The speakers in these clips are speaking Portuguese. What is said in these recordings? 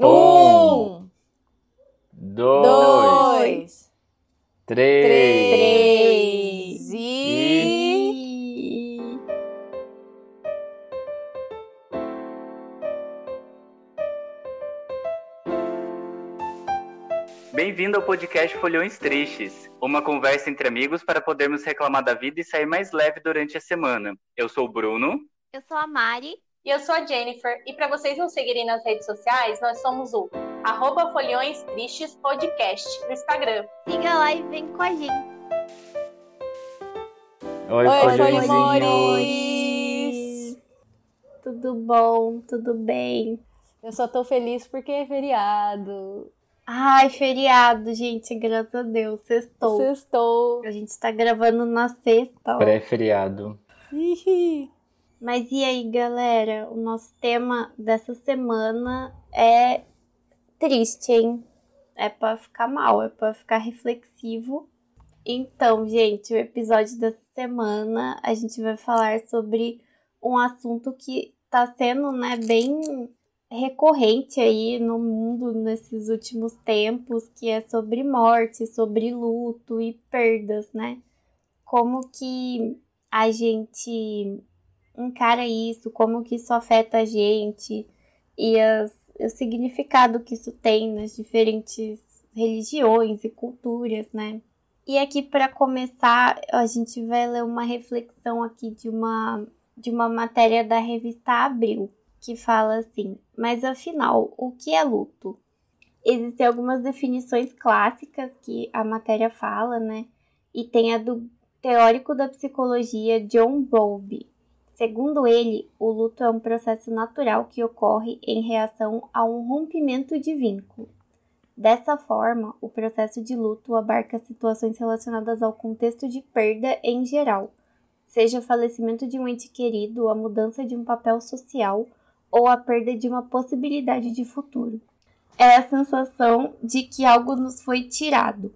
Um, dois, dois, três. três e... Bem-vindo ao podcast Folhões Tristes, uma conversa entre amigos para podermos reclamar da vida e sair mais leve durante a semana. Eu sou o Bruno. Eu sou a Mari. E eu sou a Jennifer. E para vocês nos seguirem nas redes sociais, nós somos o arroba Folhões Tristes Podcast no Instagram. Siga lá e vem com a gente. Oi, Oi. Folimores! Tudo bom? Tudo bem? Eu só tô feliz porque é feriado. Ai, feriado, gente, graças a Deus, sextou. Sextou. A gente tá gravando na sexta. Pré-feriado. Ih, Mas e aí, galera? O nosso tema dessa semana é triste, hein? É pra ficar mal, é pra ficar reflexivo. Então, gente, o episódio dessa semana a gente vai falar sobre um assunto que tá sendo, né, bem recorrente aí no mundo nesses últimos tempos, que é sobre morte, sobre luto e perdas, né? Como que a gente encara isso, como que isso afeta a gente e as, o significado que isso tem nas diferentes religiões e culturas, né? E aqui para começar, a gente vai ler uma reflexão aqui de uma de uma matéria da revista Abril, que fala assim: "Mas afinal, o que é luto?" Existem algumas definições clássicas que a matéria fala, né? E tem a do teórico da psicologia John Bowlby. Segundo ele, o luto é um processo natural que ocorre em reação a um rompimento de vínculo. Dessa forma, o processo de luto abarca situações relacionadas ao contexto de perda em geral, seja o falecimento de um ente querido, a mudança de um papel social ou a perda de uma possibilidade de futuro. É a sensação de que algo nos foi tirado,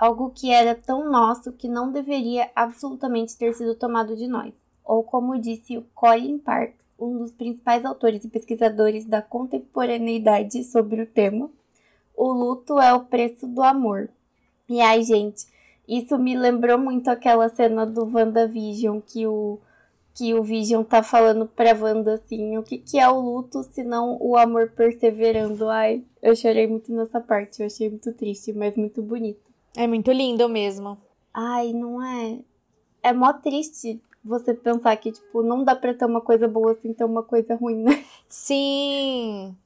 algo que era tão nosso que não deveria absolutamente ter sido tomado de nós. Ou como disse o Colin Parks, um dos principais autores e pesquisadores da contemporaneidade sobre o tema, o luto é o preço do amor. E ai, gente, isso me lembrou muito aquela cena do WandaVision que o que o Vision tá falando pra Wanda assim, o que, que é o luto se não o amor perseverando? Ai, eu chorei muito nessa parte, eu achei muito triste, mas muito bonito. É muito lindo mesmo. Ai, não é. É mó triste você pensar que, tipo, não dá pra ter uma coisa boa sem ter uma coisa ruim, né? Sim.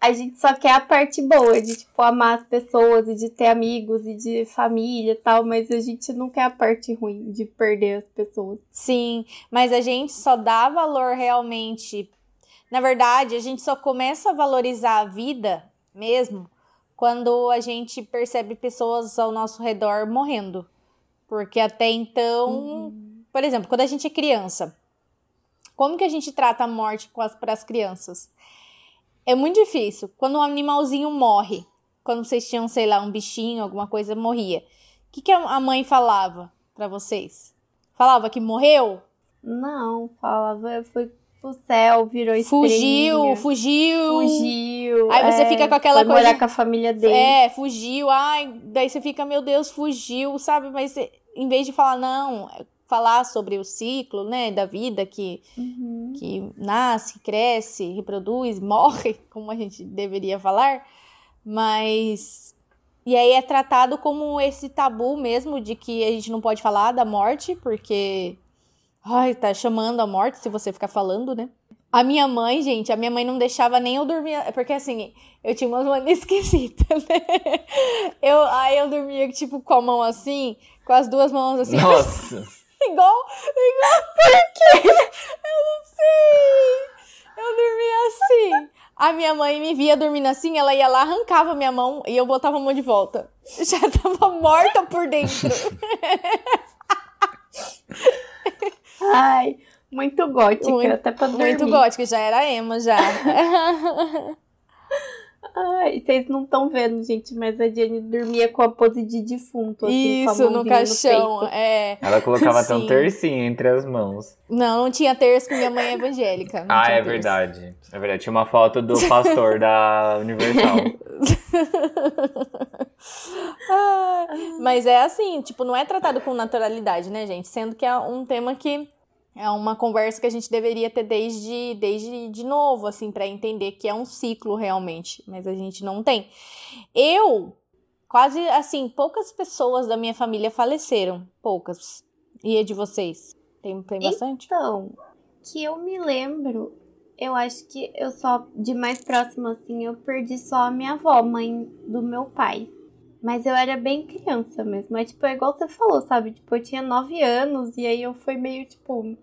A gente só quer a parte boa de, tipo, amar as pessoas e de ter amigos e de família e tal, mas a gente não quer a parte ruim de perder as pessoas. Sim, mas a gente só dá valor realmente. Na verdade, a gente só começa a valorizar a vida mesmo quando a gente percebe pessoas ao nosso redor morrendo. Porque até então, por exemplo, quando a gente é criança, como que a gente trata a morte para as crianças? É muito difícil. Quando um animalzinho morre, quando vocês tinham, sei lá, um bichinho, alguma coisa, morria. O que, que a mãe falava para vocês? Falava que morreu? Não, falava, foi pro céu, virou Fugiu, estrelinha. fugiu. Fugiu. Aí você é, fica com aquela foi coisa- morar com a família dele. É, fugiu. Ai, daí você fica, meu Deus, fugiu, sabe? Mas em vez de falar, não, falar sobre o ciclo, né, da vida que, Uhum. que nasce, cresce, reproduz, morre, como a gente deveria falar, mas. E aí é tratado como esse tabu mesmo de que a gente não pode falar da morte, porque. Ai, tá chamando a morte se você ficar falando, né? A minha mãe, gente, a minha mãe não deixava nem eu dormir. Porque assim, eu tinha umas manias esquisitas, né? Eu, aí eu dormia, tipo, com a mão assim, com as duas mãos assim. Nossa! Igual, igual, por quê? Eu não sei. Eu dormia assim. A minha mãe me via dormindo assim, ela ia lá, arrancava minha mão e eu botava a mão de volta. Já tava morta por dentro. Ai, muito gótica, Muito- até pra dormir. Muito gótica, já era ema já. Ai, vocês não estão vendo, gente, mas a Jenny dormia com a pose de defunto, assim, com a Isso, no caixão. peito. é. Ela colocava até um Sim. tercinho entre as mãos. Não, não tinha terço, porque minha mãe é evangélica. não ah, é terço. verdade. É verdade. Tinha uma foto do pastor da Universal. Ah, Mas é assim, tipo, não é tratado com naturalidade, né, gente? Sendo que é um tema que é uma conversa que a gente deveria ter desde, desde de novo, assim, pra entender que é um ciclo realmente, mas a gente não tem. Eu, quase assim, poucas pessoas da minha família faleceram, poucas. E a de vocês? Tem, tem bastante? Então, que eu me lembro, eu acho que eu só, de mais próximo assim, eu perdi só a minha avó, mãe do meu pai. Mas eu era bem criança mesmo. É tipo, é igual você falou, sabe? Tipo, eu tinha nove anos e aí eu fui meio tipo.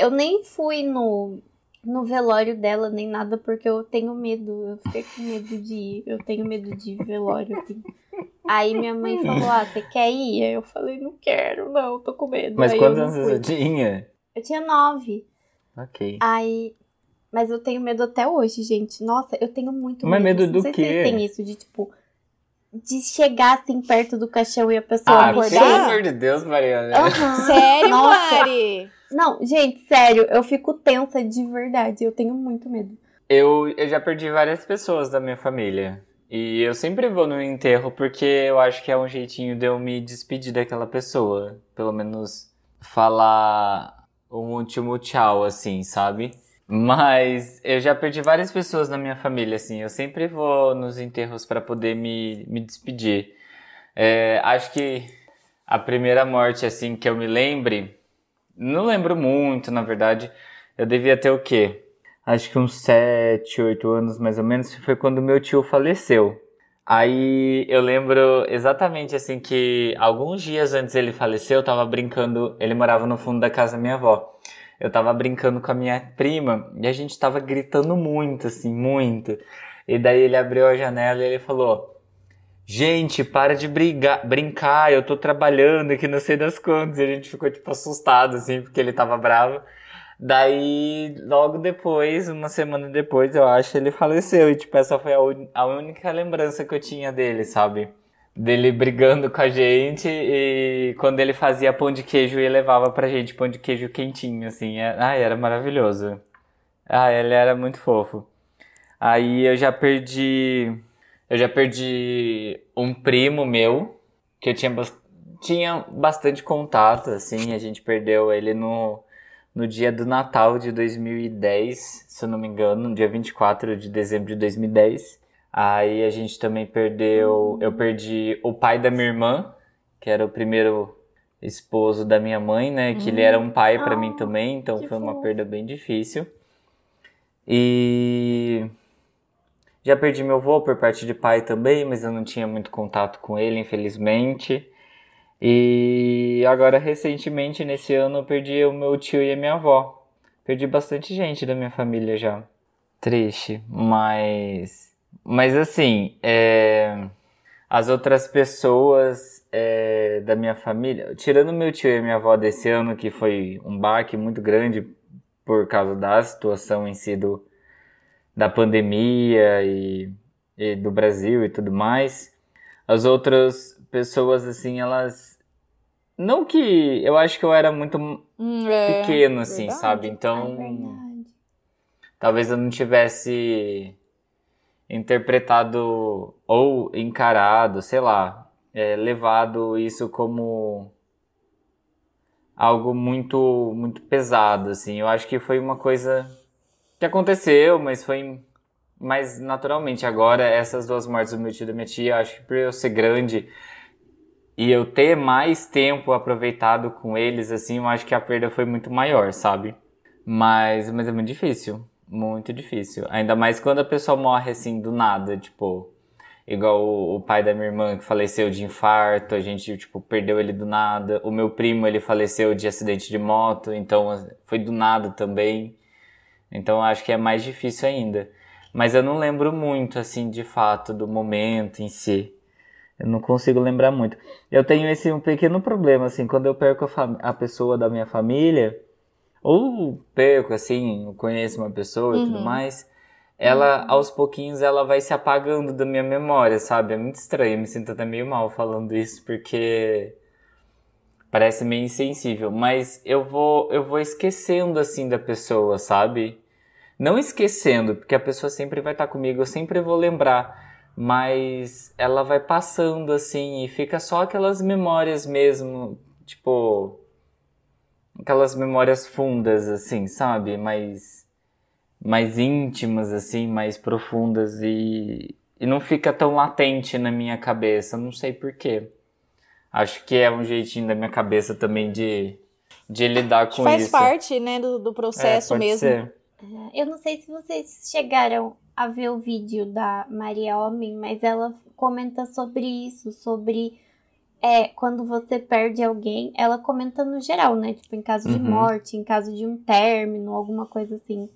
Eu nem fui no, no velório dela nem nada porque eu tenho medo. Eu fiquei com medo de ir. Eu tenho medo de velório, assim. Aí minha mãe falou: Ah, você quer ir? Aí eu falei: Não quero, não, tô com medo. Mas Aí quantos anos você tinha? Eu tinha nove. Ok. Aí. Mas eu tenho medo até hoje, gente. Nossa, eu tenho muito Mas medo. medo do Não sei quê? se vocês têm isso de, tipo, de chegar assim perto do caixão e a pessoa Ah, acordar? pelo amor de Deus, Mariana. Aham. Sério, Nossa. Mari? Não, gente, sério, eu fico tensa de verdade. Eu tenho muito medo. Eu, eu já perdi várias pessoas da minha família. E eu sempre vou no enterro porque eu acho que é um jeitinho de eu me despedir daquela pessoa. Pelo menos falar um último tchau, assim, sabe? Mas eu já perdi várias pessoas na minha família, assim. Eu sempre vou nos enterros para poder me, me despedir. É, acho que a primeira morte, assim, que eu me lembre, não lembro muito, na verdade. Eu devia ter o quê? Acho que uns 7, 8 anos mais ou menos, foi quando meu tio faleceu. Aí eu lembro exatamente assim que alguns dias antes ele faleceu, eu tava brincando, ele morava no fundo da casa da minha avó. Eu tava brincando com a minha prima e a gente tava gritando muito, assim, muito. E daí ele abriu a janela e ele falou: Gente, para de brigar, brincar, eu tô trabalhando aqui, não sei das quantas. E a gente ficou, tipo, assustado, assim, porque ele tava bravo. Daí, logo depois, uma semana depois, eu acho, ele faleceu. E, tipo, essa foi a, a única lembrança que eu tinha dele, sabe? Dele brigando com a gente e quando ele fazia pão de queijo e levava pra gente pão de queijo quentinho, assim. Ai, era maravilhoso. Ah, ele era muito fofo. Aí eu já perdi. Eu já perdi um primo meu, que eu tinha, tinha bastante contato, assim. A gente perdeu ele no, no dia do Natal de 2010, se eu não me engano, no dia 24 de dezembro de 2010. Aí a gente também perdeu. Eu perdi o pai da minha irmã, que era o primeiro esposo da minha mãe, né? Que ele era um pai pra mim Ah, também, então foi uma fofo. perda bem difícil. E já perdi meu avô por parte de pai também, mas eu não tinha muito contato com ele, infelizmente. E agora, recentemente, nesse ano, eu perdi o meu tio e a minha avó. Perdi bastante gente da minha família já. Triste, mas. Mas assim, é, as outras pessoas é, da minha família, tirando meu tio e minha avó desse ano, que foi um baque muito grande por causa da situação em si do, da pandemia e, e do Brasil e tudo mais. As outras pessoas, assim, elas. Não que. Eu acho que eu era muito Hum, é. pequeno, assim, verdade. sabe? É Então. verdade. Talvez eu não tivesse interpretado ou encarado, sei lá, é, levado isso como algo muito muito pesado, assim. Eu acho que foi uma coisa que aconteceu, mas foi mais naturalmente. Agora, essas duas mortes do meu tio e da minha tia, eu acho que por eu ser grande e eu ter mais tempo aproveitado com eles, assim, eu acho que a perda foi muito maior, sabe? Mas, mas é muito difícil. Muito difícil. Ainda mais quando a pessoa morre assim do nada, tipo. Igual o, o pai da minha irmã que faleceu de infarto, a gente, tipo, perdeu ele do nada. O meu primo, ele faleceu de acidente de moto, então foi do nada também. Então acho que é mais difícil ainda. Mas eu não lembro muito, assim, de fato, do momento em si. Eu não consigo lembrar muito. Eu tenho esse um pequeno problema, assim, quando eu perco a, a pessoa da minha família, ou perco, assim, conheço uma pessoa e tudo Uhum. mais, ela aos pouquinhos ela vai se apagando da minha memória, sabe? É muito estranho, eu me sinto até meio mal falando isso porque parece meio insensível, mas eu vou eu vou esquecendo assim da pessoa, sabe? Não esquecendo, porque a pessoa sempre vai estar comigo, eu sempre vou lembrar, mas ela vai passando assim e fica só aquelas memórias mesmo, tipo aquelas memórias fundas assim, sabe? Mas mais íntimas, assim, mais profundas e, e não fica tão latente na minha cabeça, não sei porquê. Acho que é um jeitinho da minha cabeça também de, de lidar com Faz isso. Faz parte, né, do, do processo é, mesmo. Ser. Eu não sei se vocês chegaram a ver o vídeo da Maria Homem, mas ela comenta sobre isso, sobre é, quando você perde alguém, ela comenta no geral, né? Tipo, em caso de Uhum. morte, em caso de um término, alguma coisa assim.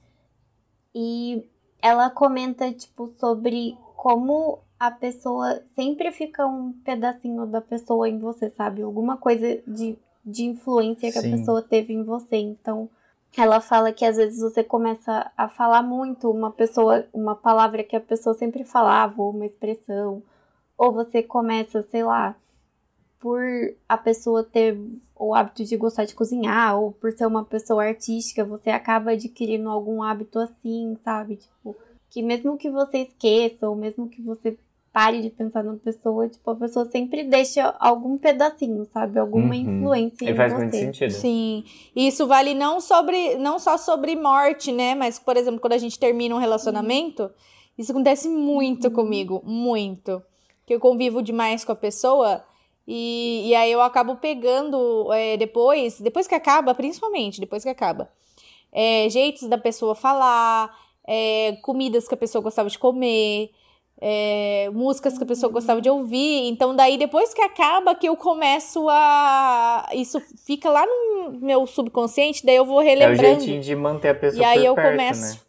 E ela comenta, tipo, sobre como a pessoa sempre fica um pedacinho da pessoa em você, sabe? Alguma coisa de, de influência que Sim. a pessoa teve em você. Então, ela fala que às vezes você começa a falar muito uma pessoa, uma palavra que a pessoa sempre falava, ou uma expressão, ou você começa, sei lá, por a pessoa ter o hábito de gostar de cozinhar, ou por ser uma pessoa artística, você acaba adquirindo algum hábito assim, sabe? Tipo, que mesmo que você esqueça, ou mesmo que você pare de pensar na pessoa, tipo, a pessoa sempre deixa algum pedacinho, sabe? Alguma Uhum. influência E em faz você. muito sentido. Sim, e isso vale não sobre, não só sobre morte, né? Mas, por exemplo, quando a gente termina um relacionamento, isso acontece muito comigo, muito. Que eu convivo demais com a pessoa e, e aí eu acabo pegando é, depois, depois que acaba, principalmente depois que acaba, é, jeitos da pessoa falar, é, comidas que a pessoa gostava de comer, é, músicas que a pessoa gostava de ouvir. Então, daí, depois que acaba, que eu começo a. Isso fica lá no meu subconsciente, daí eu vou É o relembrando. jeitinho de manter a pessoa e aí por eu perto, começo. né?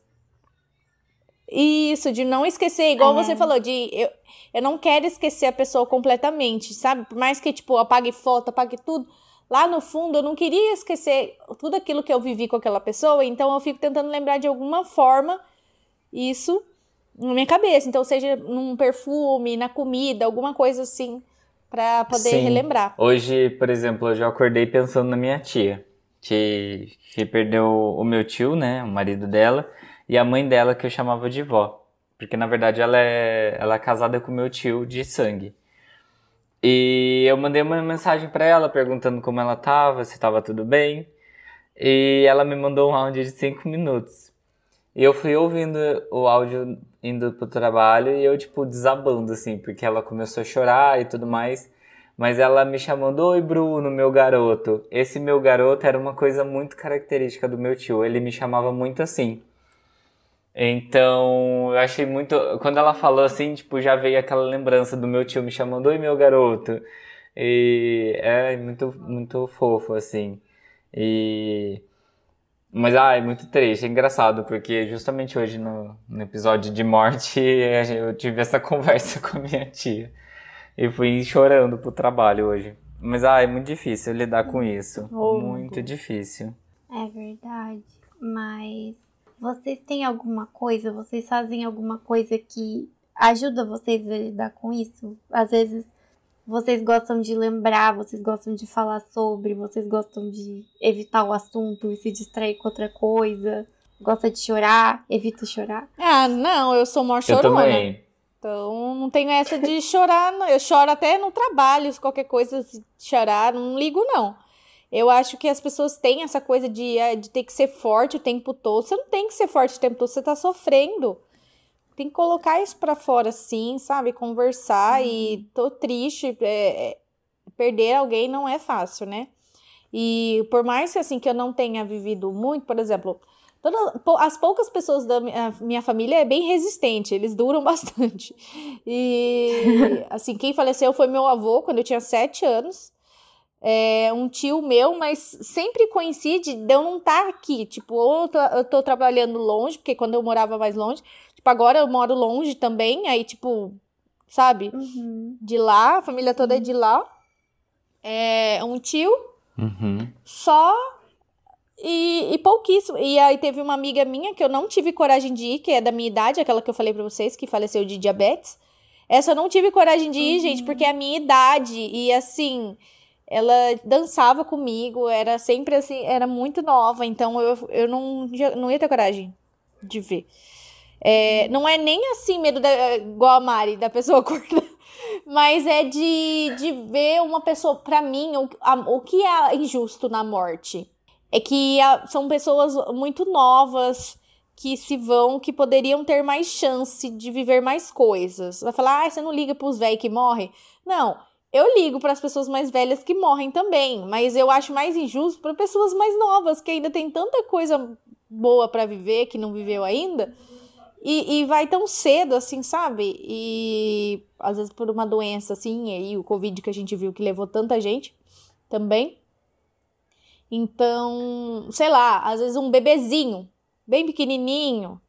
Isso, de não esquecer, igual É. você falou, de eu, eu não quero esquecer a pessoa completamente, sabe? Por mais que, tipo, apague foto, apague tudo. Lá no fundo, eu não queria esquecer tudo aquilo que eu vivi com aquela pessoa, então eu fico tentando lembrar de alguma forma isso na minha cabeça. Então, seja num perfume, na comida, alguma coisa assim, pra poder Sim. relembrar. Hoje, por exemplo, eu já acordei pensando na minha tia, que, que perdeu o meu tio, né, o marido dela, e a mãe dela que eu chamava de vó. Porque na verdade ela é, ela é casada com meu tio de sangue. E eu mandei uma mensagem pra ela perguntando como ela tava, se tava tudo bem. E ela me mandou um áudio de 5 minutos. E eu fui ouvindo o áudio indo pro trabalho e eu, tipo, desabando, assim, porque ela começou a chorar e tudo mais. Mas ela me chamando, oi Bruno, meu garoto. Esse meu garoto era uma coisa muito característica do meu tio. Ele me chamava muito assim. Então, eu achei muito. Quando ela falou assim, tipo, já veio aquela lembrança do meu tio me chamando, oi meu garoto. E é muito, muito fofo, assim. E. Mas, ah, é muito triste, é engraçado, porque justamente hoje no, no episódio de morte eu tive essa conversa com a minha tia. E fui chorando pro trabalho hoje. Mas, ah, é muito difícil lidar com isso. Oh, muito difícil. É verdade. Mas vocês têm alguma coisa, vocês fazem alguma coisa que ajuda vocês a lidar com isso? Às vezes vocês gostam de lembrar, vocês gostam de falar sobre, vocês gostam de evitar o assunto e se distrair com outra coisa. Gosta de chorar, evita chorar. Ah, não, eu sou mó Eu chorona. também. Então, não tenho essa de chorar, não. Eu choro até no trabalho, se qualquer coisa se chorar, não ligo, não. Eu acho que as pessoas têm essa coisa de, eh, de ter que ser forte o tempo todo. Você não tem que ser forte o tempo todo, você tá sofrendo. Tem que colocar isso pra fora, sim, sabe? Conversar e tô triste. é, é, perder alguém não é fácil, né? E por mais que, assim, que eu não tenha vivido muito, por exemplo, toda- pou- as poucas pessoas da minha, minha família é bem resistente, eles duram bastante. E, assim, quem faleceu foi meu avô, quando eu tinha sete anos. É, um tio meu, mas sempre coincide de eu não estar aqui. Tipo, ou eu tô, eu tô trabalhando longe, porque quando eu morava mais longe, tipo, agora eu moro longe também, aí, tipo, sabe? Uhum. De lá, a família toda é de lá. É um tio Uhum. só e, e pouquíssimo. E aí teve uma amiga minha que eu não tive coragem de ir, que é da minha idade, aquela que eu falei pra vocês, que faleceu de diabetes. Essa eu não tive coragem de ir, gente, porque é a minha idade. E assim, ela dançava comigo, era sempre assim, era muito nova, então eu, eu não, não ia ter coragem de ver. É, não é nem assim medo da, igual a Mari, da pessoa acordar. Mas é de, de ver uma pessoa, pra mim, o, a, o que é injusto na morte é que a, são pessoas muito novas que se vão, que poderiam ter mais chance de viver mais coisas. Vai falar, ah, você não liga pros velhos que morrem? Não, eu ligo para as pessoas mais velhas que morrem também, mas eu acho mais injusto para pessoas mais novas que ainda tem tanta coisa boa para viver que não viveu ainda. E, e, vai tão cedo, assim, sabe? E às vezes por uma doença, assim, e aí o Covid que a gente viu que levou tanta gente também. Então, sei lá, às vezes um bebezinho, bem pequenininho,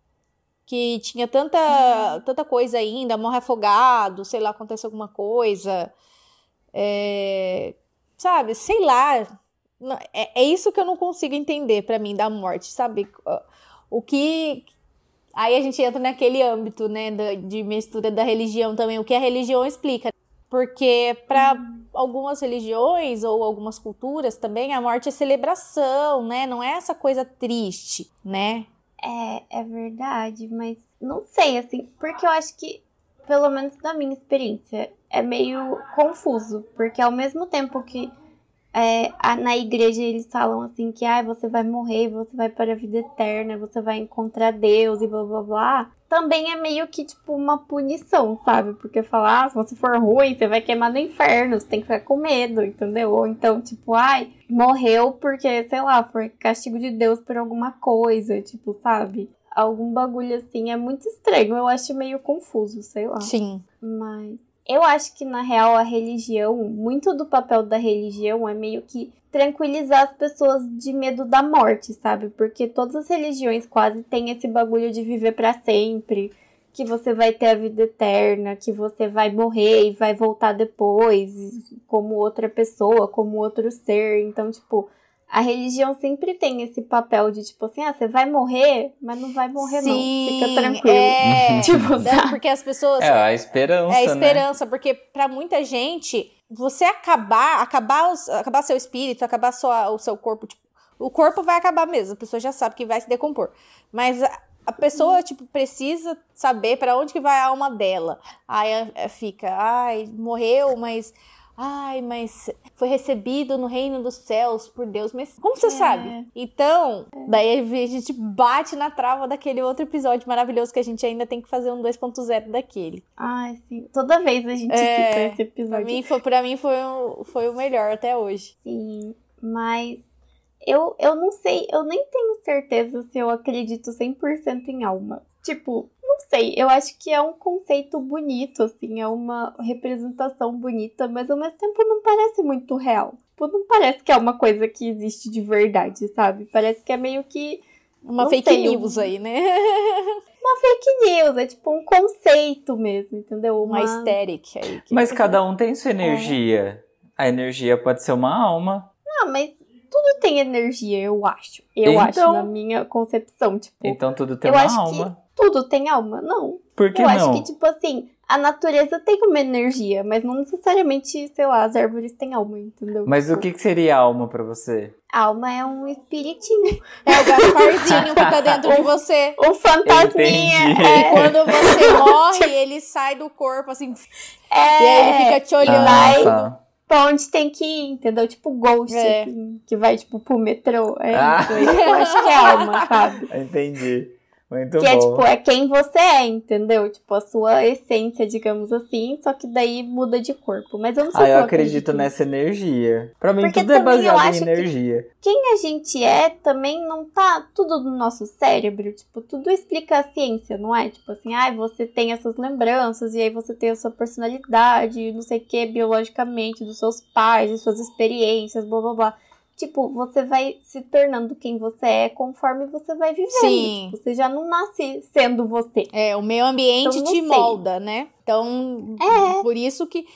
que tinha tanta, tanta coisa ainda, morre afogado, sei lá, acontece alguma coisa. É, sabe, sei lá. É, é isso que eu não consigo entender para mim da morte, sabe? O que. Aí a gente entra naquele âmbito, né, de mistura da religião também, o que a religião explica. Porque para algumas religiões ou algumas culturas também a morte é celebração, né? Não é essa coisa triste, né? É, é verdade, mas não sei, assim, porque eu acho que, pelo menos na minha experiência, é meio confuso, porque ao mesmo tempo que é, a, na igreja eles falam assim que ah, você vai morrer, você vai para a vida eterna, você vai encontrar Deus e blá blá blá. Também é meio que tipo uma punição, sabe? Porque falar, ah, se você for ruim, você vai queimar no inferno, você tem que ficar com medo, entendeu? Ou então, tipo, ai, morreu porque, sei lá, foi castigo de Deus por alguma coisa, tipo, sabe? Algum bagulho assim é muito estranho, eu acho meio confuso, sei lá. Sim. Mas eu acho que na real a religião, muito do papel da religião é meio que tranquilizar as pessoas de medo da morte, sabe? Porque todas as religiões quase têm esse bagulho de viver para sempre, que você vai ter a vida eterna, que você vai morrer e vai voltar depois como outra pessoa, como outro ser. Então, tipo, a religião sempre tem esse papel de tipo assim, ah, você vai morrer, mas não vai morrer Sim, não, fica tranquilo. É, tipo, sabe? porque as pessoas É a esperança, É a esperança, né? porque para muita gente, você acabar, acabar acabar seu espírito, acabar sua, o seu corpo, tipo, o corpo vai acabar mesmo, a pessoa já sabe que vai se decompor. Mas a, a pessoa, tipo, precisa saber para onde que vai a alma dela. Aí fica, ai, morreu, mas Ai, mas foi recebido no reino dos céus por Deus. Mas como você é. sabe? Então, daí a gente bate na trava daquele outro episódio maravilhoso que a gente ainda tem que fazer um 2.0 daquele. Ai, sim. Toda vez a gente é, cita esse episódio. Pra mim, foi, pra mim foi, o, foi o melhor até hoje. Sim, mas eu, eu não sei, eu nem tenho certeza se eu acredito 100% em alma. Tipo, não sei, eu acho que é um conceito bonito, assim, é uma representação bonita, mas ao mesmo tempo não parece muito real. Tipo, não parece que é uma coisa que existe de verdade, sabe? Parece que é meio que. Uma fake sei, news um... aí, né? uma fake news, é tipo um conceito mesmo, entendeu? Uma, uma aesthetic aí. Mas cada um tem sua energia. É. A energia pode ser uma alma. Não, mas tudo tem energia, eu acho. Eu então, acho, na minha concepção. Tipo, então tudo tem uma alma tudo tem alma. Não. Por que Eu não? acho que, tipo assim, a natureza tem uma energia, mas não necessariamente, sei lá, as árvores têm alma, entendeu? Mas tipo, o que, que seria alma para você? Alma é um espiritinho. É o Gasparzinho que tá dentro de você. O fantasminha. É. Quando você morre, ele sai do corpo, assim. É. E aí ele fica te olhando. Ah, tá. Pra onde tem que ir, entendeu? Tipo Ghost, é. assim, que vai, tipo, pro metrô. É ah. isso. Eu acho que é alma, sabe? Entendi. Muito que é, bom. é tipo, é quem você é, entendeu? Tipo, a sua essência, digamos assim, só que daí muda de corpo. Mas eu não sei ah, se eu, eu acredito, nessa energia. Pra mim, Porque tudo é baseado em energia. Que quem a gente é também não tá tudo no nosso cérebro. Tipo, tudo explica a ciência, não é? Tipo assim, ah, você tem essas lembranças, e aí você tem a sua personalidade, não sei o que, biologicamente, dos seus pais, de suas experiências, blá blá blá tipo, você vai se tornando quem você é conforme você vai vivendo. Sim. Você já não nasce sendo você. É, o meio ambiente então, te molda, né? Então, é. por isso que.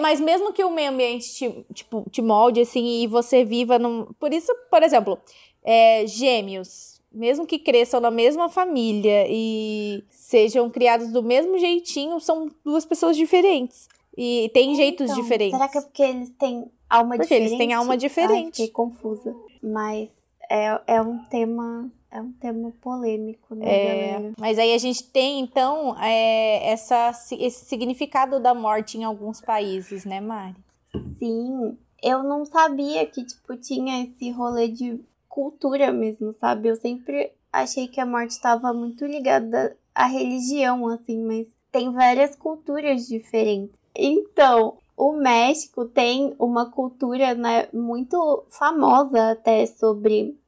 Mas mesmo que o meio ambiente te, tipo, te molde, assim, e você viva num. Por isso, por exemplo, é, gêmeos, mesmo que cresçam na mesma família e sejam criados do mesmo jeitinho, são duas pessoas diferentes. E tem jeitos Então, diferentes. Será que é porque eles têm alma Porque diferente? eles têm alma Ai, diferente. fiquei confusa. Mas é, é um tema. É um tema polêmico, né, É, galera? mas aí a gente tem, então, é, essa, esse significado da morte em alguns países, né, Mari? Sim. Eu não sabia que, tipo, tinha esse rolê de cultura mesmo, sabe? Eu sempre achei que a morte estava muito ligada à religião, assim, mas tem várias culturas diferentes. Então, o México tem uma cultura, né, muito famosa até sobre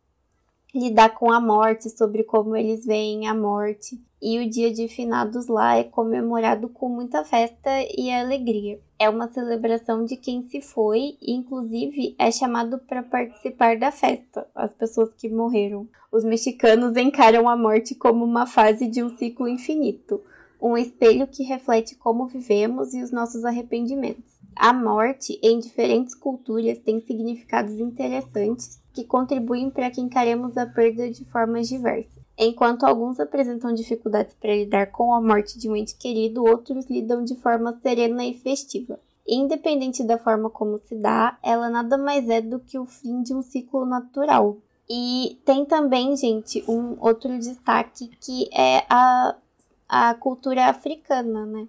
lidar com a morte, sobre como eles veem a morte. E o dia de finados lá é comemorado com muita festa e alegria. É uma celebração de quem se foi e, inclusive, é chamado para participar da festa, as pessoas que morreram. Os mexicanos encaram a morte como uma fase de um ciclo infinito, um espelho que reflete como vivemos e os nossos arrependimentos. A morte, em diferentes culturas, tem significados interessantes que contribuem para que encaremos a perda de formas diversas. Enquanto alguns apresentam dificuldades para lidar com a morte de um ente querido, outros lidam de forma serena e festiva. Independente da forma como se dá, ela nada mais é do que o fim de um ciclo natural. E tem também, gente, um outro destaque que é a, a cultura africana, né?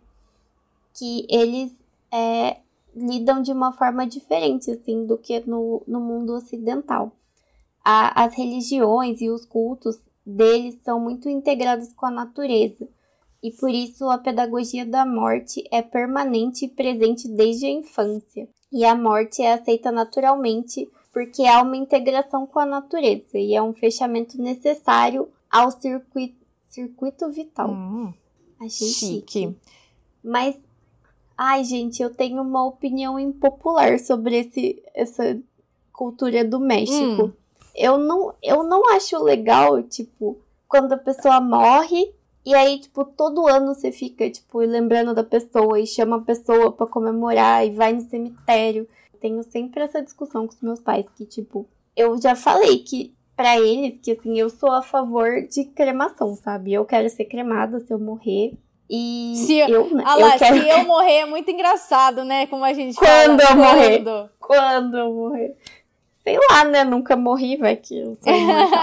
Que eles é, lidam de uma forma diferente, assim, do que no, no mundo ocidental. A, as religiões e os cultos deles são muito integrados com a natureza, e por isso a pedagogia da morte é permanente e presente desde a infância. E a morte é aceita naturalmente porque há uma integração com a natureza e é um fechamento necessário ao circuito, circuito vital. Hum, Achei chique. chique. Mas, ai, gente, eu tenho uma opinião impopular sobre esse, essa cultura do México. Hum. Eu, não, eu não acho legal, tipo, quando a pessoa morre e aí, tipo, todo ano você fica, tipo, lembrando da pessoa e chama a pessoa pra comemorar e vai no cemitério. Tenho sempre essa discussão com os meus pais, que, tipo, eu já falei que pra eles que assim, eu sou a favor de cremação, sabe? Eu quero ser cremada se eu morrer. E Se- eu, né, Ah eu lá, quero se eu morrer é muito engraçado, né? Como a gente Quando fala. eu morrer. Quando? quando eu morrer. Sei lá, né? Nunca morri, vai que eu sou imortal.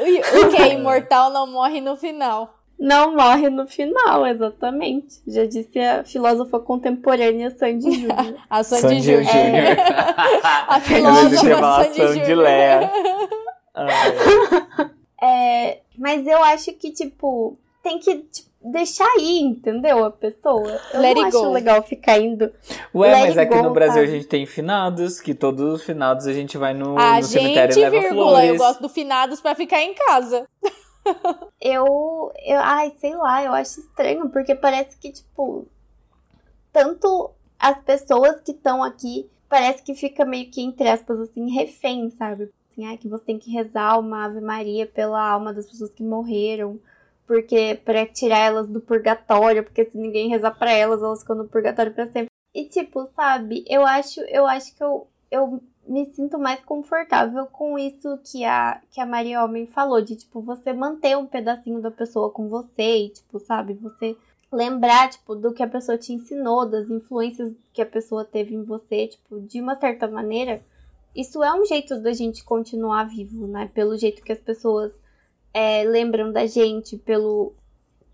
o o que é imortal não morre no final. Não morre no final, exatamente. Já disse a filósofa contemporânea Sandy Júnior. A Sandy Sandy Júnior. Júnior. A Eu filósofa chamava Sandy Júnior. Léa. Ai. É, mas eu acho que, tipo, tem que tipo, deixar ir, entendeu? A pessoa. Eu Let não acho go. legal ficar indo. Ué, Let mas aqui go, no Brasil a sabe? gente tem finados, que todos os finados a gente vai no, A no cemitério gente, e leva vírgula, flores. eu gosto do finados pra ficar em casa. Eu, eu. Ai, sei lá, eu acho estranho, porque parece que, tipo. Tanto as pessoas que estão aqui, parece que fica meio que, entre aspas, assim, refém, sabe? Assim, ai, que você tem que rezar uma Ave Maria pela alma das pessoas que morreram. Porque pra tirar elas do purgatório, porque se ninguém rezar pra elas, elas ficam no purgatório pra sempre. E tipo, sabe, eu acho, eu acho que eu, eu me sinto mais confortável com isso que a, que a Maria Homem falou, de tipo, você manter um pedacinho da pessoa com você e, tipo, sabe, você lembrar, tipo, do que a pessoa te ensinou, das influências que a pessoa teve em você, tipo, de uma certa maneira, isso é um jeito da gente continuar vivo, né? Pelo jeito que as pessoas é, lembram da gente, pelo,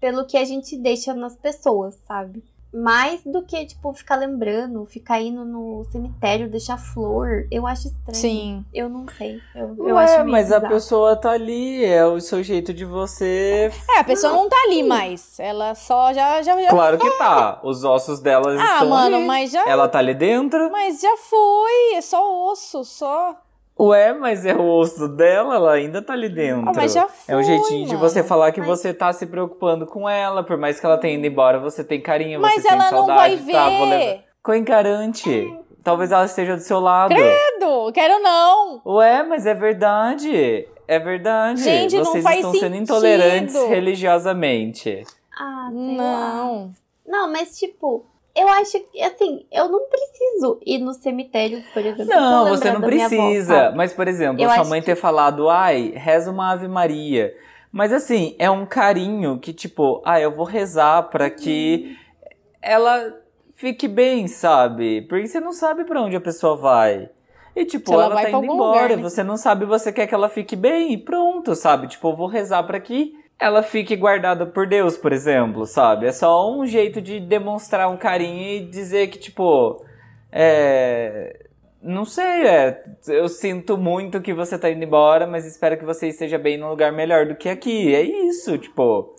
pelo que a gente deixa nas pessoas, sabe? Mais do que, tipo, ficar lembrando, ficar indo no cemitério, deixar flor. Eu acho estranho. Sim. Eu não sei. Eu, eu Ué, acho mas a bizarro. pessoa tá ali, é o seu jeito de você. É, a pessoa não tá ali mais. Ela só já. já, já... Claro que tá. Os ossos dela ah, estão mano, ali. mas já. Ela tá ali dentro. Mas já foi. É só osso, só. Ué, mas é o osso dela, ela ainda tá ali dentro. Ah, mas já foi. é um jeitinho de mano. você falar que Mas- você tá se preocupando com ela, por mais que ela tenha ido embora, você tem carinho, Mas você ela sente não saudade, vai tá? Vou levar... ver. Com encarante. Talvez ela esteja do seu lado. Credo, quero não. Ué, mas é verdade. É verdade. Gente, não Vocês faz estão sendo sentido. intolerantes religiosamente. Ah, sei lá. Não. Não, mas tipo, Eu acho que, assim, eu não preciso ir no cemitério, por exemplo. Não, você não avó, precisa. sabe? Mas, por exemplo, Eu sua acho mãe que- ter falado, ai, reza uma Ave Maria. Mas assim, é um carinho que, tipo, ah, eu vou rezar pra que ela fique bem, sabe? Porque você não sabe pra onde a pessoa vai. E, tipo, ela ela, tá indo embora, lugar, né? você não sabe, você quer que ela fique bem e pronto, sabe? Tipo, eu vou rezar pra que ela fique guardada por Deus, por exemplo, sabe? É só um jeito de demonstrar um carinho e dizer que, tipo, é. Não sei, é. Eu sinto muito que você tá indo embora, mas espero que você esteja bem num lugar melhor do que aqui. É isso, tipo.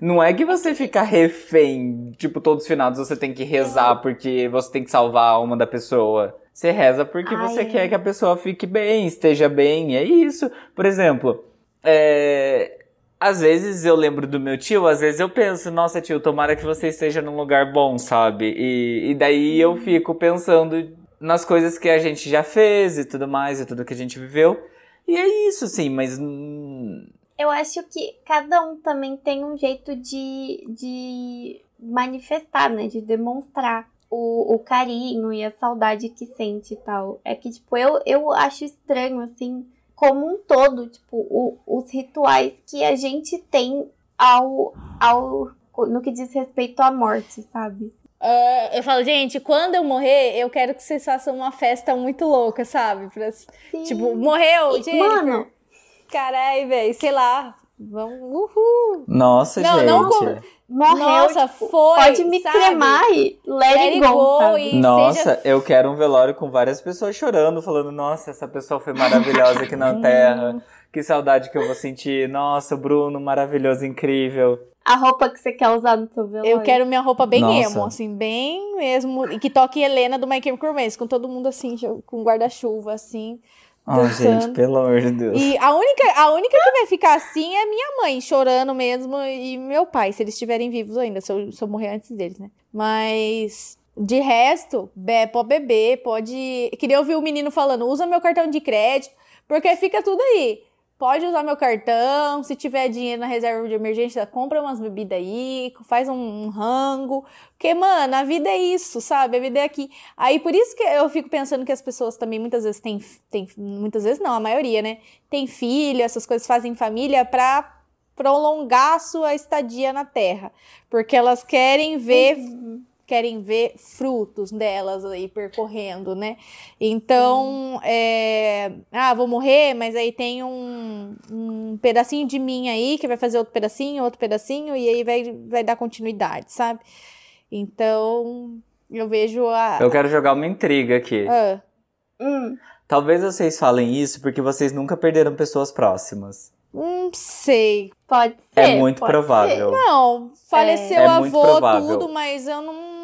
Não é que você fica refém, tipo, todos os finados você tem que rezar porque você tem que salvar a alma da pessoa. Você reza porque Ai, você é. quer que a pessoa fique bem, esteja bem, é isso. Por exemplo, é, às vezes eu lembro do meu tio, às vezes eu penso, nossa tio, tomara que você esteja num lugar bom, sabe? E, e daí eu fico pensando nas coisas que a gente já fez e tudo mais, e tudo que a gente viveu. E é isso, sim, mas. Eu acho que cada um também tem um jeito de, de manifestar, né? De demonstrar o, o carinho e a saudade que sente e tal. É que, tipo, eu, eu acho estranho, assim, como um todo, tipo, o- os rituais que a gente tem ao, ao. no que diz respeito à morte, sabe? É, eu falo, gente, quando eu morrer, eu quero que vocês façam uma festa muito louca, sabe? Pra- Sim. tipo, morreu, E, gente. mano, Carai, velho, sei lá. Vamos, uhul. Nossa, Não, gente. não morreu, Nossa, tipo, foi. pode me sabe? cremar e let, Let it go, go e- Nossa, seja- eu quero um velório com várias pessoas chorando, falando: Nossa, essa pessoa foi maravilhosa aqui na Terra. Que saudade que eu vou sentir. Nossa, o Bruno, maravilhoso, incrível. A roupa que você quer usar no seu velório. Eu quero minha roupa bem Nossa. emo, assim, bem mesmo. E que toque Helena do My Chemical Romance, com todo mundo assim, com guarda-chuva, assim. Dançando. gente, pelo amor de Deus. E a única, a única que vai ficar assim é minha mãe, chorando mesmo, e meu pai, se eles estiverem vivos ainda, se eu, se eu morrer antes deles, né? Mas. De resto, be, pode beber, pode. Queria ouvir o menino falando, usa meu cartão de crédito, porque fica tudo aí. Pode usar meu cartão, se tiver dinheiro na reserva de emergência, compra umas bebidas aí, faz um, rango. Porque, mano, a vida é isso, sabe? A vida é aqui. Aí por isso que eu fico pensando que as pessoas também muitas vezes têm, têm muitas vezes não, a maioria, né? Tem filho, essas coisas fazem família pra prolongar sua estadia na Terra, porque elas querem ver querem ver frutos delas aí percorrendo, né? Então, é, ah, vou morrer, mas aí tem um, um pedacinho de mim aí que vai fazer outro pedacinho, outro pedacinho, e aí vai, vai dar continuidade, sabe? Então, eu vejo a. Eu quero jogar uma intriga aqui. Ah, Hum, Talvez vocês falem isso porque vocês nunca perderam pessoas próximas. não sei. pode ser. É muito provável. Não, faleceu É avô, provável. tudo, mas eu não.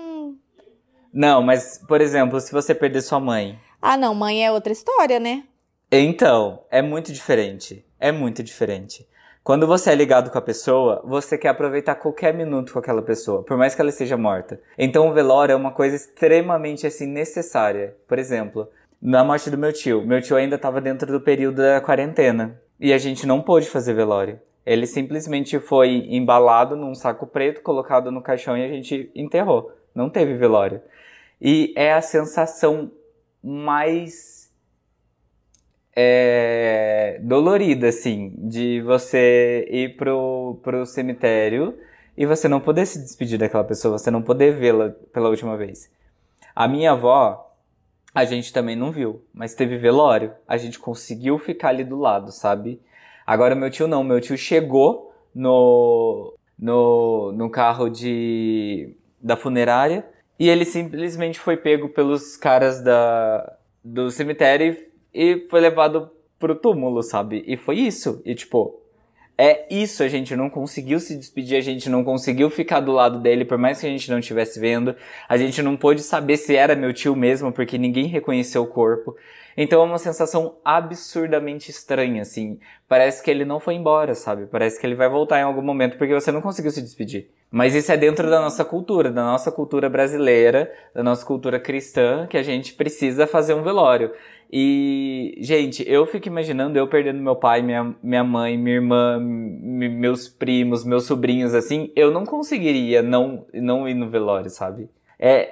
Não, mas, por exemplo, se você perder sua mãe. Ah, não, mãe é outra história, né? Então, é muito diferente. É muito diferente. Quando você é ligado com a pessoa, você quer aproveitar qualquer minuto com aquela pessoa, por mais que ela esteja morta. Então o velório é uma coisa extremamente assim necessária. Por exemplo, na morte do meu tio, meu tio ainda estava dentro do período da quarentena e a gente não pôde fazer velório. Ele simplesmente foi embalado num saco preto, colocado no caixão e a gente enterrou. Não teve velório. E é a sensação mais é, dolorida, assim, de você ir pro, pro cemitério e você não poder se despedir daquela pessoa, você não poder vê-la pela última vez. A minha avó, a gente também não viu, mas teve velório, a gente conseguiu ficar ali do lado, sabe? Agora meu tio não, meu tio chegou no, no, no carro de, da funerária e ele simplesmente foi pego pelos caras da, do cemitério e e foi levado pro túmulo, sabe? E foi isso. E tipo, é isso, a gente não conseguiu se despedir, a gente não conseguiu ficar do lado dele, por mais que a gente não estivesse vendo. A gente não pôde saber se era meu tio mesmo, porque ninguém reconheceu o corpo. Então é uma sensação absurdamente estranha, assim. Parece que ele não foi embora, sabe? Parece que ele vai voltar em algum momento, porque você não conseguiu se despedir. Mas isso é dentro da nossa cultura, da nossa cultura brasileira, da nossa cultura cristã, que a gente precisa fazer um velório. E, gente, eu fico imaginando eu perdendo meu pai, minha, minha mãe, minha irmã, meus primos, meus sobrinhos, assim, eu não conseguiria não, não ir no velório, sabe? É,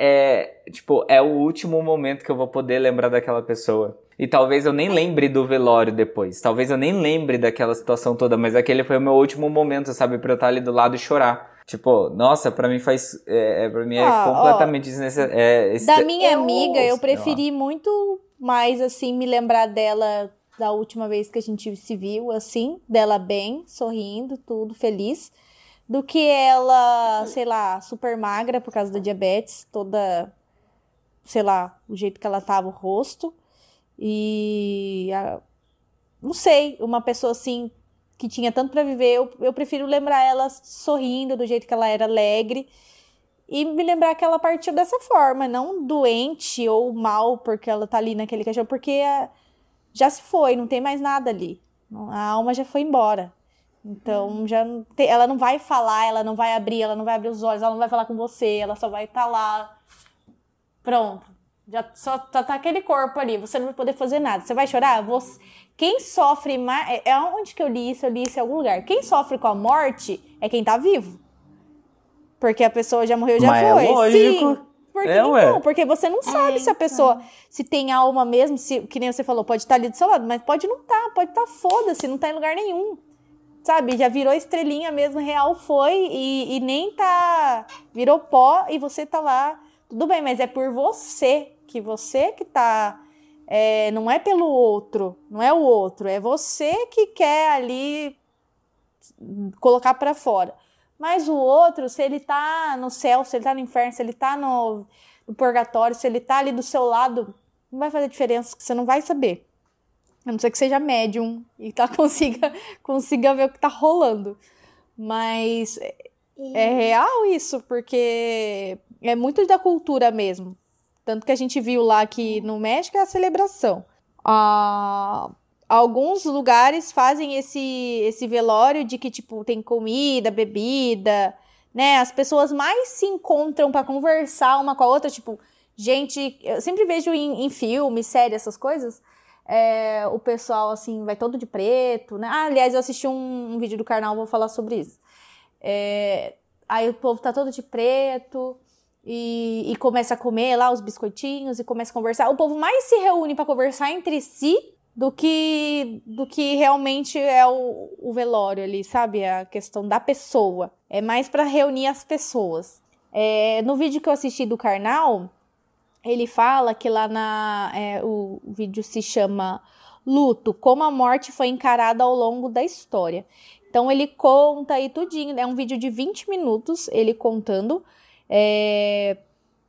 é, tipo, é o último momento que eu vou poder lembrar daquela pessoa. E talvez eu nem lembre do velório depois. Talvez eu nem lembre daquela situação toda, mas aquele foi o meu último momento, sabe? Pra eu estar ali do lado e chorar. Tipo, nossa, pra mim faz. É, é, pra mim é Ah, completamente desnecessário. É, Da minha eu- amiga, eu preferi muito mais, assim, me lembrar dela da última vez que a gente se viu, assim, dela bem, sorrindo, tudo, feliz, do que ela, sei lá, super magra por causa da diabetes, toda, sei lá, o jeito que ela tava, o rosto. E. a- não sei, uma pessoa assim que tinha tanto pra viver, eu, eu prefiro lembrar ela sorrindo, do jeito que ela era alegre e me lembrar que ela partiu dessa forma, não doente ou mal porque ela tá ali naquele caixão, porque ah, já se foi, não tem mais nada ali. A alma já foi embora. Então, já não tem- ela não vai falar, ela não vai abrir, ela não vai abrir os olhos, ela não vai falar com você, ela só vai estar lá. Pronto. Já só tá, tá aquele corpo ali, você não vai poder fazer nada. Você vai chorar? Você... Quem sofre mais. É é onde que eu li isso? Eu li isso em algum lugar. Quem sofre com a morte é quem tá vivo. Porque a pessoa já morreu, já Mas é foi. lógico. Sim. Porque, É, então, porque você não sabe se a pessoa, se tem alma mesmo, se, que nem você falou, pode estar ali do seu lado, mas pode não estar, pode estar foda-se, não tá em lugar nenhum. Sabe? Já virou estrelinha mesmo, real foi, e, e nem tá. Virou pó e você tá lá. Tudo bem, mas é por você, que você que tá. é, não é pelo outro, não é o outro, é você que quer ali colocar pra fora. Mas o outro, se ele tá no céu, se ele tá no inferno, se ele tá no, no purgatório, se ele tá ali do seu lado, não vai fazer diferença, você não vai saber. A não ser que seja médium e tá, consiga, consiga ver o que tá rolando. Mas E- é real isso, porque é muito da cultura mesmo. Tanto que a gente viu lá que no México é a celebração. Ah, alguns lugares fazem esse, esse velório de que, tipo, tem comida, bebida, né? As pessoas mais se encontram pra conversar uma com a outra, tipo, gente, eu sempre vejo em, em filme, série, essas coisas. É, o pessoal, assim, vai todo de preto, né? Ah, aliás, eu assisti um, um vídeo do Carnal, vou falar sobre isso. É, aí o povo tá todo de preto e, e começa a comer lá os biscoitinhos e começa a conversar. O povo mais se reúne para conversar entre si do que do que realmente é o, o velório ali, sabe? A questão da pessoa. É mais para reunir as pessoas. É, no vídeo que eu assisti do Karnal, ele fala que lá na. é, o, vídeo se chama Luto, como a morte foi encarada ao longo da história. Então ele conta aí tudinho, é um vídeo de 20 minutos, ele contando é,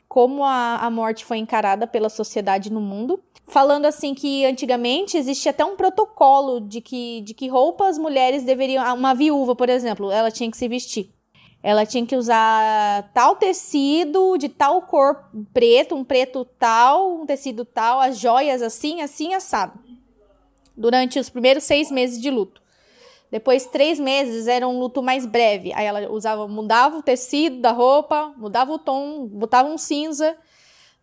como a, a morte foi encarada pela sociedade no mundo. Falando assim que antigamente existia até um protocolo de que, de que roupas mulheres deveriam. Uma viúva, por exemplo, ela tinha que se vestir. Ela tinha que usar tal tecido de tal cor preto, um preto tal, um tecido tal, as joias assim, assim, assado. Durante os primeiros seis meses de luto. Depois, três meses era um luto mais breve. Aí ela usava, mudava o tecido da roupa, mudava o tom, botava um cinza.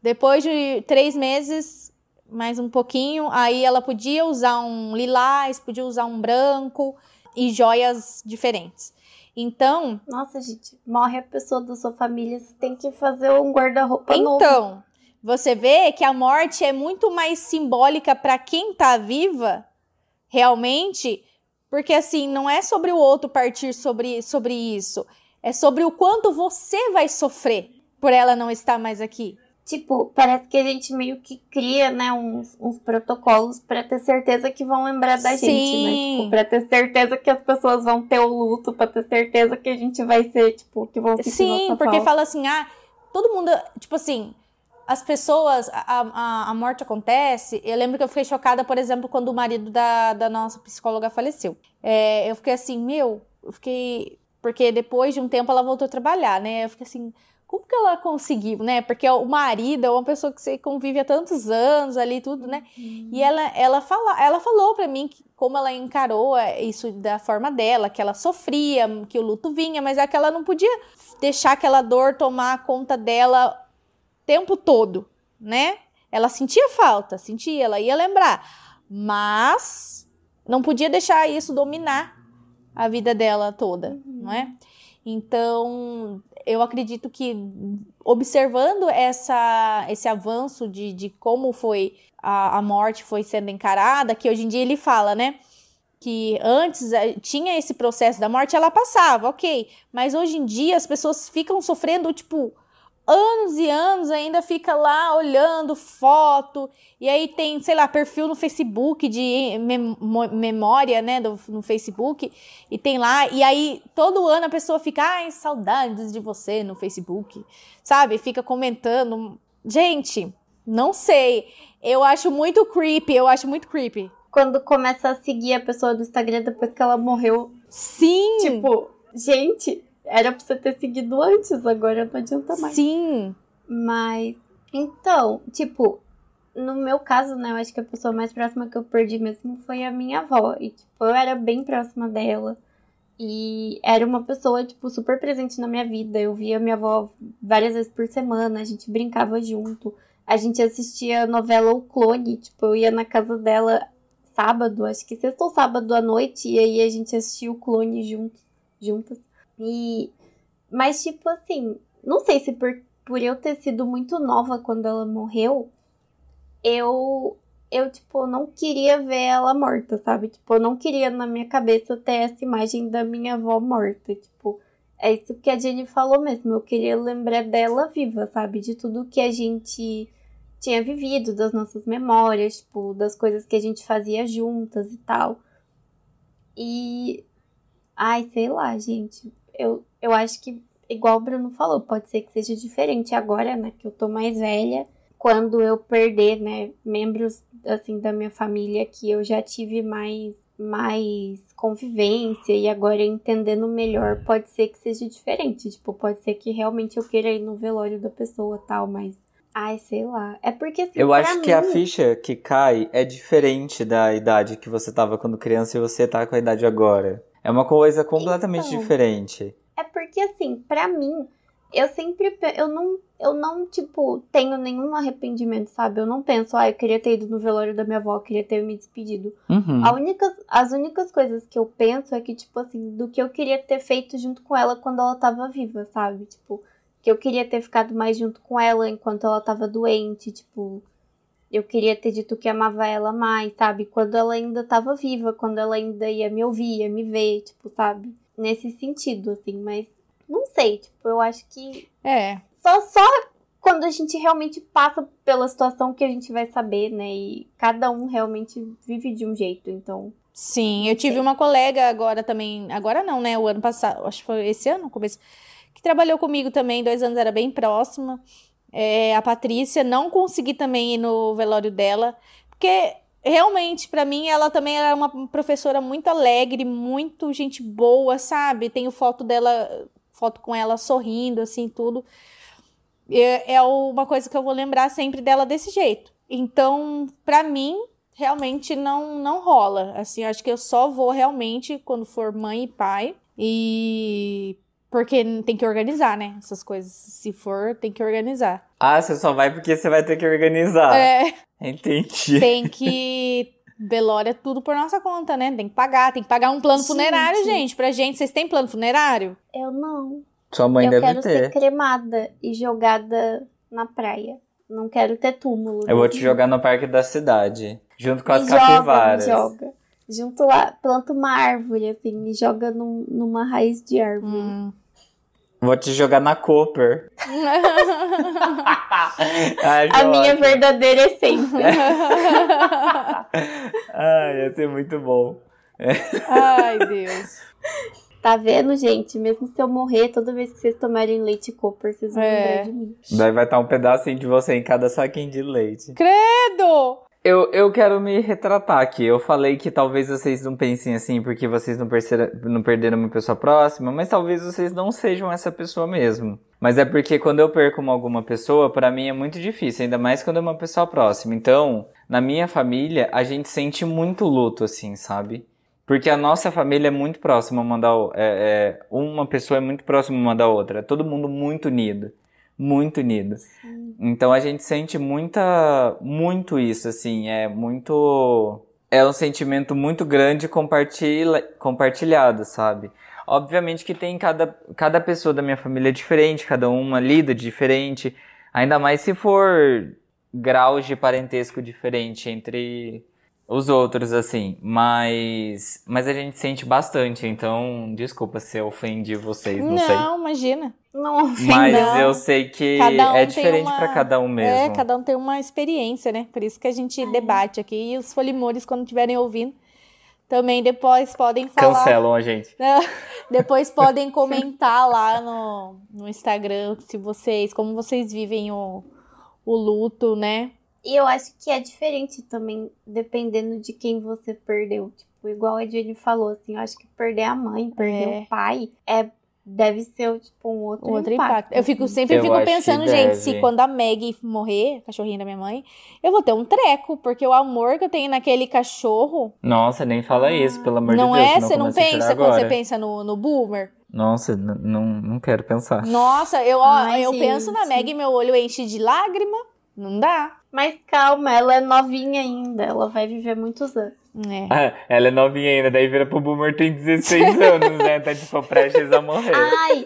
Depois de três meses, mais um pouquinho, aí ela podia usar um lilás, podia usar um branco e joias diferentes. Então, Nossa, gente, morre a pessoa da sua família, você tem que fazer um guarda-roupa novo. Então, você vê que a morte é muito mais simbólica para quem tá viva, realmente, porque assim, não é sobre o outro partir sobre, sobre isso, é sobre o quanto você vai sofrer por ela não estar mais aqui. Tipo, parece que a gente meio que cria, né, uns, uns protocolos pra ter certeza que vão lembrar da gente, né? Sim. Tipo, pra ter certeza que as pessoas vão ter o luto, pra ter certeza que a gente vai ser, tipo, que vão sentir Sim, porque falta. fala assim, ah, todo mundo, tipo assim, as pessoas, a, a, a morte acontece. Eu lembro que eu fiquei chocada, por exemplo, quando o marido da, da nossa psicóloga faleceu. É, eu fiquei assim, meu, eu fiquei. Porque depois de um tempo ela voltou a trabalhar, né? Eu fiquei assim, como que ela conseguiu, né? Porque o marido é uma pessoa que você convive há tantos anos ali, tudo, né? E ela, ela, fala, ela falou pra mim que, como ela encarou é, isso da forma dela, que ela sofria, que o luto vinha, mas é que ela não podia deixar aquela dor tomar conta dela o tempo todo, né? Ela sentia falta, sentia, ela ia lembrar, mas não podia deixar isso dominar a vida dela toda, não é? Então, eu acredito que observando essa, esse avanço de, de como foi a, a morte foi sendo encarada, que hoje em dia ele fala, né? que antes eh, tinha esse processo da morte, ela passava, ok. Mas hoje em dia as pessoas ficam sofrendo, tipo, anos e anos, ainda fica lá olhando foto. E aí tem, sei lá, perfil no Facebook de mem memória, né, do, no Facebook. E tem lá, e aí todo ano a pessoa fica, ai, saudades de você no Facebook, sabe? Fica comentando. Gente, não sei. Eu acho muito creepy, eu acho muito creepy quando começa a seguir a pessoa do Instagram depois que ela morreu. Sim! Tipo, gente, era pra você ter seguido antes, agora não adianta mais. Sim! Mas, então, tipo, no meu caso, né, eu acho que a pessoa mais próxima que eu perdi mesmo foi a minha avó. E, tipo, eu era bem próxima dela. E era uma pessoa, tipo, super presente na minha vida. Eu via minha avó várias vezes por semana, a gente brincava junto. A gente assistia a novela O Clone, tipo, eu ia na casa dela sábado, acho que sexta ou sábado à noite, e aí a gente assistiu o clone juntos, juntas. E. Mas, tipo assim, não sei se por, por eu ter sido muito nova quando ela morreu, eu. Eu, tipo, não queria ver ela morta, sabe? Tipo, eu não queria na minha cabeça ter essa imagem da minha avó morta. Tipo, é isso que a Jenny falou mesmo. Eu queria lembrar dela viva, sabe? De tudo que a gente tinha vivido, das nossas memórias, tipo, das coisas que a gente fazia juntas e tal. E. Ai, sei lá, gente. Eu, eu acho que, igual o Bruno falou, pode ser que seja diferente agora, né? Que eu tô mais velha. Quando eu perder, né, membros, assim, da minha família que eu já tive mais, mais convivência e agora entendendo melhor, pode ser que seja diferente. Tipo, pode ser que realmente eu queira ir no velório da pessoa tal, mas Ai, sei lá. É porque assim, Eu acho mim... que a ficha que cai é diferente da idade que você tava quando criança e você tá com a idade agora. É uma coisa completamente então, diferente. É porque assim, para mim, eu sempre eu não eu não tipo tenho nenhum arrependimento, sabe? Eu não penso, ah, eu queria ter ido no velório da minha avó, eu queria ter me despedido. Uhum. A única, as únicas coisas que eu penso é que tipo assim, do que eu queria ter feito junto com ela quando ela tava viva, sabe? Tipo, que eu queria ter ficado mais junto com ela enquanto ela tava doente, tipo, eu queria ter dito que amava ela mais, sabe? Quando ela ainda tava viva, quando ela ainda ia me ouvir, ia me ver, tipo, sabe? Nesse sentido, assim, mas não sei, tipo, eu acho que. É. Só, só quando a gente realmente passa pela situação que a gente vai saber, né? E cada um realmente vive de um jeito, então. Sim, eu tive uma colega agora também. Agora não, né? O ano passado, acho que foi esse ano, começo que trabalhou comigo também, dois anos era bem próxima. É, a Patrícia, não consegui também ir no velório dela, porque realmente, para mim, ela também era uma professora muito alegre, muito gente boa, sabe? Tenho foto dela, foto com ela sorrindo, assim, tudo. É, é uma coisa que eu vou lembrar sempre dela desse jeito. Então, para mim, realmente não, não rola. Assim, acho que eu só vou realmente quando for mãe e pai. E porque tem que organizar, né? Essas coisas. Se for, tem que organizar. Ah, você só vai porque você vai ter que organizar. É. Entendi. Tem que. Velório é tudo por nossa conta, né? Tem que pagar, tem que pagar um plano gente. funerário, gente. Pra gente, vocês têm plano funerário? Eu não. Sua mãe eu deve quero ter. ser cremada e jogada na praia. Não quero ter túmulo. Eu vou te jogar no parque da cidade. Junto com me as capivaras. Joga, me joga junto lá, planta uma árvore, assim, e joga num, numa raiz de árvore. Hum. Vou te jogar na Cooper. Ai, a minha verdadeira essência. Ai, ia ser muito bom. Ai, Deus. Tá vendo, gente? Mesmo se eu morrer, toda vez que vocês tomarem leite Cooper, vocês vão é. lembrar de mim. Daí vai estar um pedacinho de você em cada saquinho de leite. Credo! Eu, eu quero me retratar aqui. Eu falei que talvez vocês não pensem assim porque vocês não, perceram, não perderam uma pessoa próxima, mas talvez vocês não sejam essa pessoa mesmo. Mas é porque quando eu perco uma, alguma pessoa, para mim é muito difícil, ainda mais quando é uma pessoa próxima. Então, na minha família, a gente sente muito luto, assim, sabe? Porque a nossa família é muito próxima uma da é, é, uma pessoa é muito próxima uma da outra. É todo mundo muito unido muito unido. Sim. Então a gente sente muita, muito isso, assim, é muito, é um sentimento muito grande compartilha, compartilhado, sabe? Obviamente que tem cada, cada pessoa da minha família é diferente, cada uma lida diferente. Ainda mais se for graus de parentesco diferente entre os outros, assim. Mas, mas a gente sente bastante, então desculpa se eu ofendi vocês, não, sei. Não, imagina. Não ofende. Mas não. eu sei que um é diferente uma- pra cada um mesmo. É, cada um tem uma experiência, né? Por isso que a gente debate aqui. E os folimores, quando estiverem ouvindo, também depois podem falar. Cancelam a gente. Não, Depois podem comentar lá no, no Instagram se vocês, como vocês vivem o, o luto, né? E eu acho que é diferente também, dependendo de quem você perdeu. Tipo, igual a Jenny falou, assim, eu acho que perder a mãe, perder É. o pai, é, deve ser, tipo, um outro, Um outro impacto. impacto. Eu fico assim. sempre Eu fico pensando, gente, se quando a Maggie morrer, a cachorrinha da minha mãe, eu vou ter um treco, porque o amor que eu tenho naquele cachorro Nossa, nem fala isso, pelo amor não de Deus. é, você não começa a chorar pensa quando você pensa no, no Boomer. Nossa, não, não quero pensar. Nossa, eu, ó, Ai, eu penso na. Maggie, meu olho enche de lágrima. Não dá. Mas calma, ela é novinha ainda, ela vai viver muitos anos. É. Ah, ela é novinha ainda, daí vira pro Boomer tem 16 anos, né? Tá tipo prestes a morrer. Ai,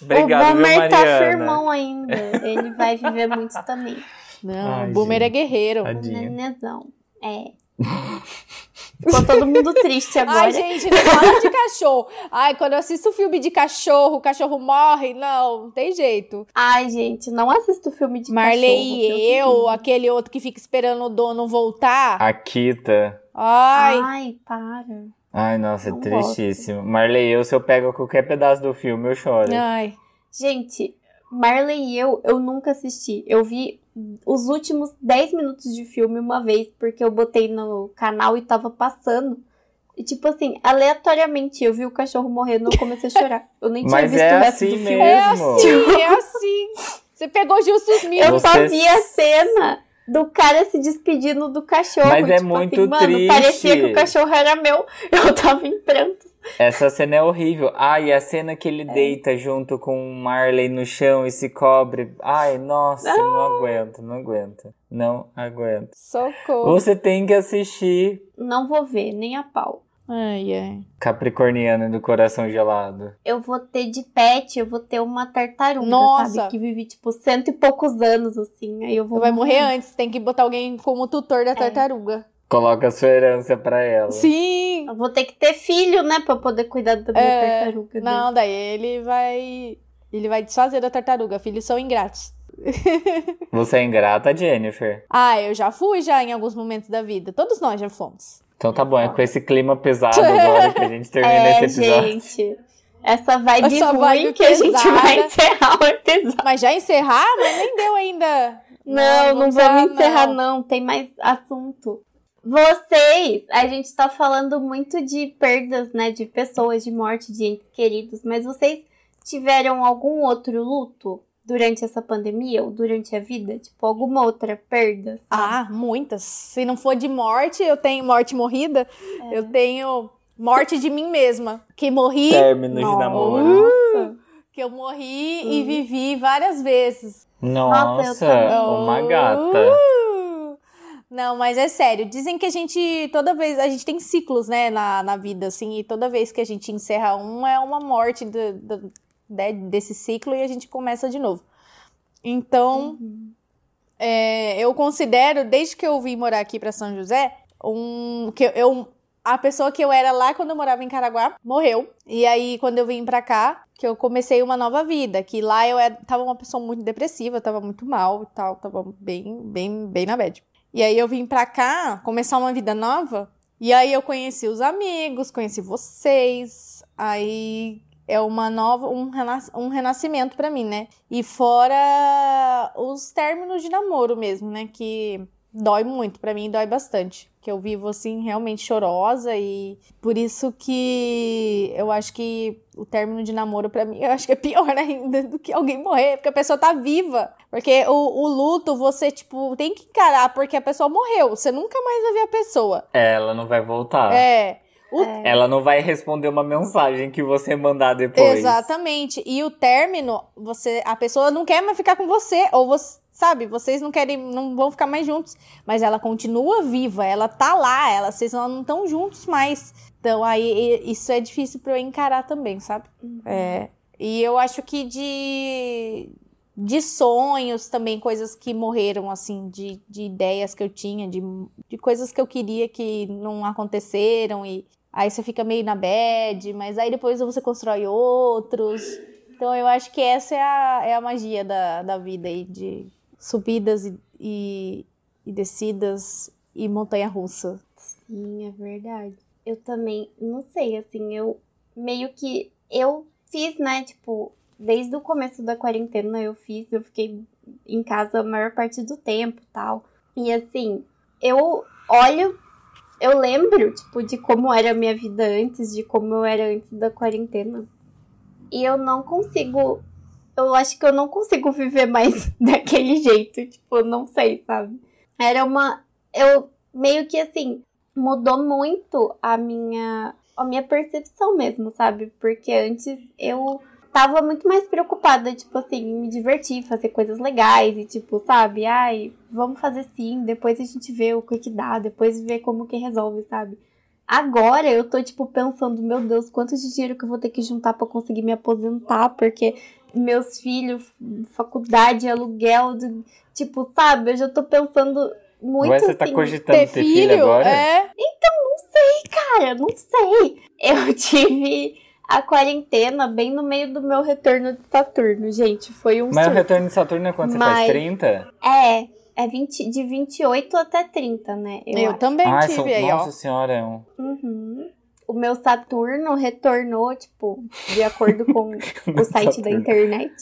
Obrigado, o viu, Boomer tá Mariana? firmão ainda. Ele vai viver muito também. Não, Ai, o Boomer gente. é guerreiro. Nenezão. É. Ficou todo mundo triste agora. Ai, gente, não fala de cachorro. Ai, quando eu assisto filme de cachorro, o cachorro morre. Não, não tem jeito. Ai, gente, não assisto filme de Marley cachorro, e Deus eu, me livre. aquele outro que fica esperando o dono voltar. A Kita. Ai, Ai, para. Ai, nossa, é Não tristíssimo. Marley e eu, se eu pego qualquer pedaço do filme, eu choro. ai. Gente, Marley e eu, eu nunca assisti. Eu vi os últimos 10 minutos de filme uma vez, porque eu botei no canal e tava passando. E tipo assim, aleatoriamente eu vi o cachorro morrendo e eu comecei a chorar. Eu nem tinha visto é o resto assim do filme. É Mesmo. assim, é assim. Você pegou justo os Eu. Você só vi a cena do cara se despedindo do cachorro. Mas é tipo muito assim, mano, triste. parecia que o cachorro era meu. Eu tava em pranto. Essa cena é horrível. Ai, a cena que ele deita junto com o Marley no chão e se cobre. Ai, nossa, não aguento, não aguento. Não aguento. Socorro. Você tem que assistir Não vou ver, nem a pau. Ai, ai. Capricorniano do Coração Gelado. Eu vou ter de pet, eu vou ter uma tartaruga, Nossa. sabe? Que vive, tipo, cento e poucos anos, assim. Aí eu vou. Vai morrer antes, tem que botar alguém como tutor da tartaruga. Coloca a sua herança pra ela. Sim! Eu vou ter que ter filho, né? Pra poder cuidar da minha É, tartaruga. Não, daí ele vai. Ele vai desfazer da tartaruga. Filhos são ingratos. Você é ingrata, Jennifer? Ah, eu já fui já em alguns momentos da vida. Todos nós já fomos. Então tá bom, é com esse clima pesado agora que a gente termina É, esse episódio. gente. Essa vibe Essa ruim vibe que a gente pesada. vai encerrar o episódio. Mas já encerrar? Mas nem deu ainda. Não, não, vamos vamos encerrar, não. não. Tem mais assunto. Vocês, a gente tá falando muito de perdas, né? De pessoas, de morte, de entes queridos. Mas vocês tiveram algum outro luto durante essa pandemia ou durante a vida? Tipo, alguma outra perda? Ah, muitas. Se não for de morte, eu tenho morte morrida. É. Eu tenho morte de mim mesma. Que morri, Términos de Nossa. namoro. Nossa. que eu morri e vivi várias vezes. Nossa, eu Nossa, também. uma Uh! Não, mas é sério. Dizem que a gente, toda vez, a gente tem ciclos, né, na, na vida, assim, e toda vez que a gente encerra um, é uma morte do, do- né, desse ciclo e a gente começa de novo. Então, é, eu considero, desde que eu vim morar aqui para São José, um, que eu- eu, a pessoa que eu era lá quando eu morava em Caraguá morreu. E aí, quando eu vim pra cá, que eu comecei uma nova vida. Que lá eu era, tava uma pessoa muito depressiva, tava muito mal e tal, tava bem, bem, bem na bad. E aí eu vim pra cá começar uma vida nova. E aí eu conheci os amigos, conheci vocês. Aí é uma nova, um, renas, um renascimento pra mim, né? E fora os términos de namoro mesmo, né? Que dói muito, pra mim dói bastante. Que eu vivo assim realmente chorosa e por isso que eu acho que o término de namoro pra mim, eu acho que é pior ainda do que alguém morrer, porque a pessoa tá viva. Porque o, o luto você tipo tem que encarar porque a pessoa morreu, você nunca mais vai ver a pessoa. Ela não vai voltar. É. O Ela não vai responder uma mensagem que você mandar depois. Exatamente. E o término, você, a pessoa não quer mais ficar com você, ou você, sabe, vocês não querem, não vão ficar mais juntos, mas ela continua viva, ela tá lá, ela, vocês não estão juntos mais. Então aí isso é difícil para eu encarar também, sabe? É, e eu acho que de, de sonhos também, coisas que morreram, assim, de, de ideias que eu tinha, de, de coisas que eu queria que não aconteceram e aí você fica meio na bad, mas aí depois você constrói outros. Então eu acho que essa é a, é a magia da, da vida aí, de subidas e, e, e descidas e montanha-russa. Sim, é verdade. Eu também, não sei, assim, eu meio que. Eu fiz, né, tipo, desde o começo da quarentena eu fiz, eu fiquei em casa a maior parte do tempo tal. E assim, eu olho, eu lembro, tipo, de como era a minha vida antes, de como eu era antes da quarentena. E eu não consigo. Eu acho que eu não consigo viver mais daquele jeito. Tipo, não sei, sabe? Era uma. Eu meio que assim, mudou muito a minha a minha percepção mesmo, sabe? Porque antes eu tava muito mais preocupada, tipo assim, me divertir, fazer coisas legais e tipo, sabe? Ai, vamos fazer sim, depois a gente vê o que que dá, depois vê como que resolve, sabe? Agora eu tô, tipo, pensando, meu Deus, quanto de dinheiro que eu vou ter que juntar para conseguir me aposentar, porque meus filhos, faculdade, aluguel, tipo, sabe? Eu já tô pensando muito. Ué, você tá assim, cogitando ter, ter filho, filho agora? É. Então, não sei, cara, não sei. Eu tive a quarentena bem no meio do meu retorno de Saturno, gente. Foi um Mas surto. o retorno de Saturno é quando Mas- você faz 30? É, é 20, de 28 até 30, né? Eu, acho. também Ai, tive são- aí, nossa ó. senhora, é um... Uhum. O meu Saturno retornou, tipo, de acordo com o site da Saturno. internet.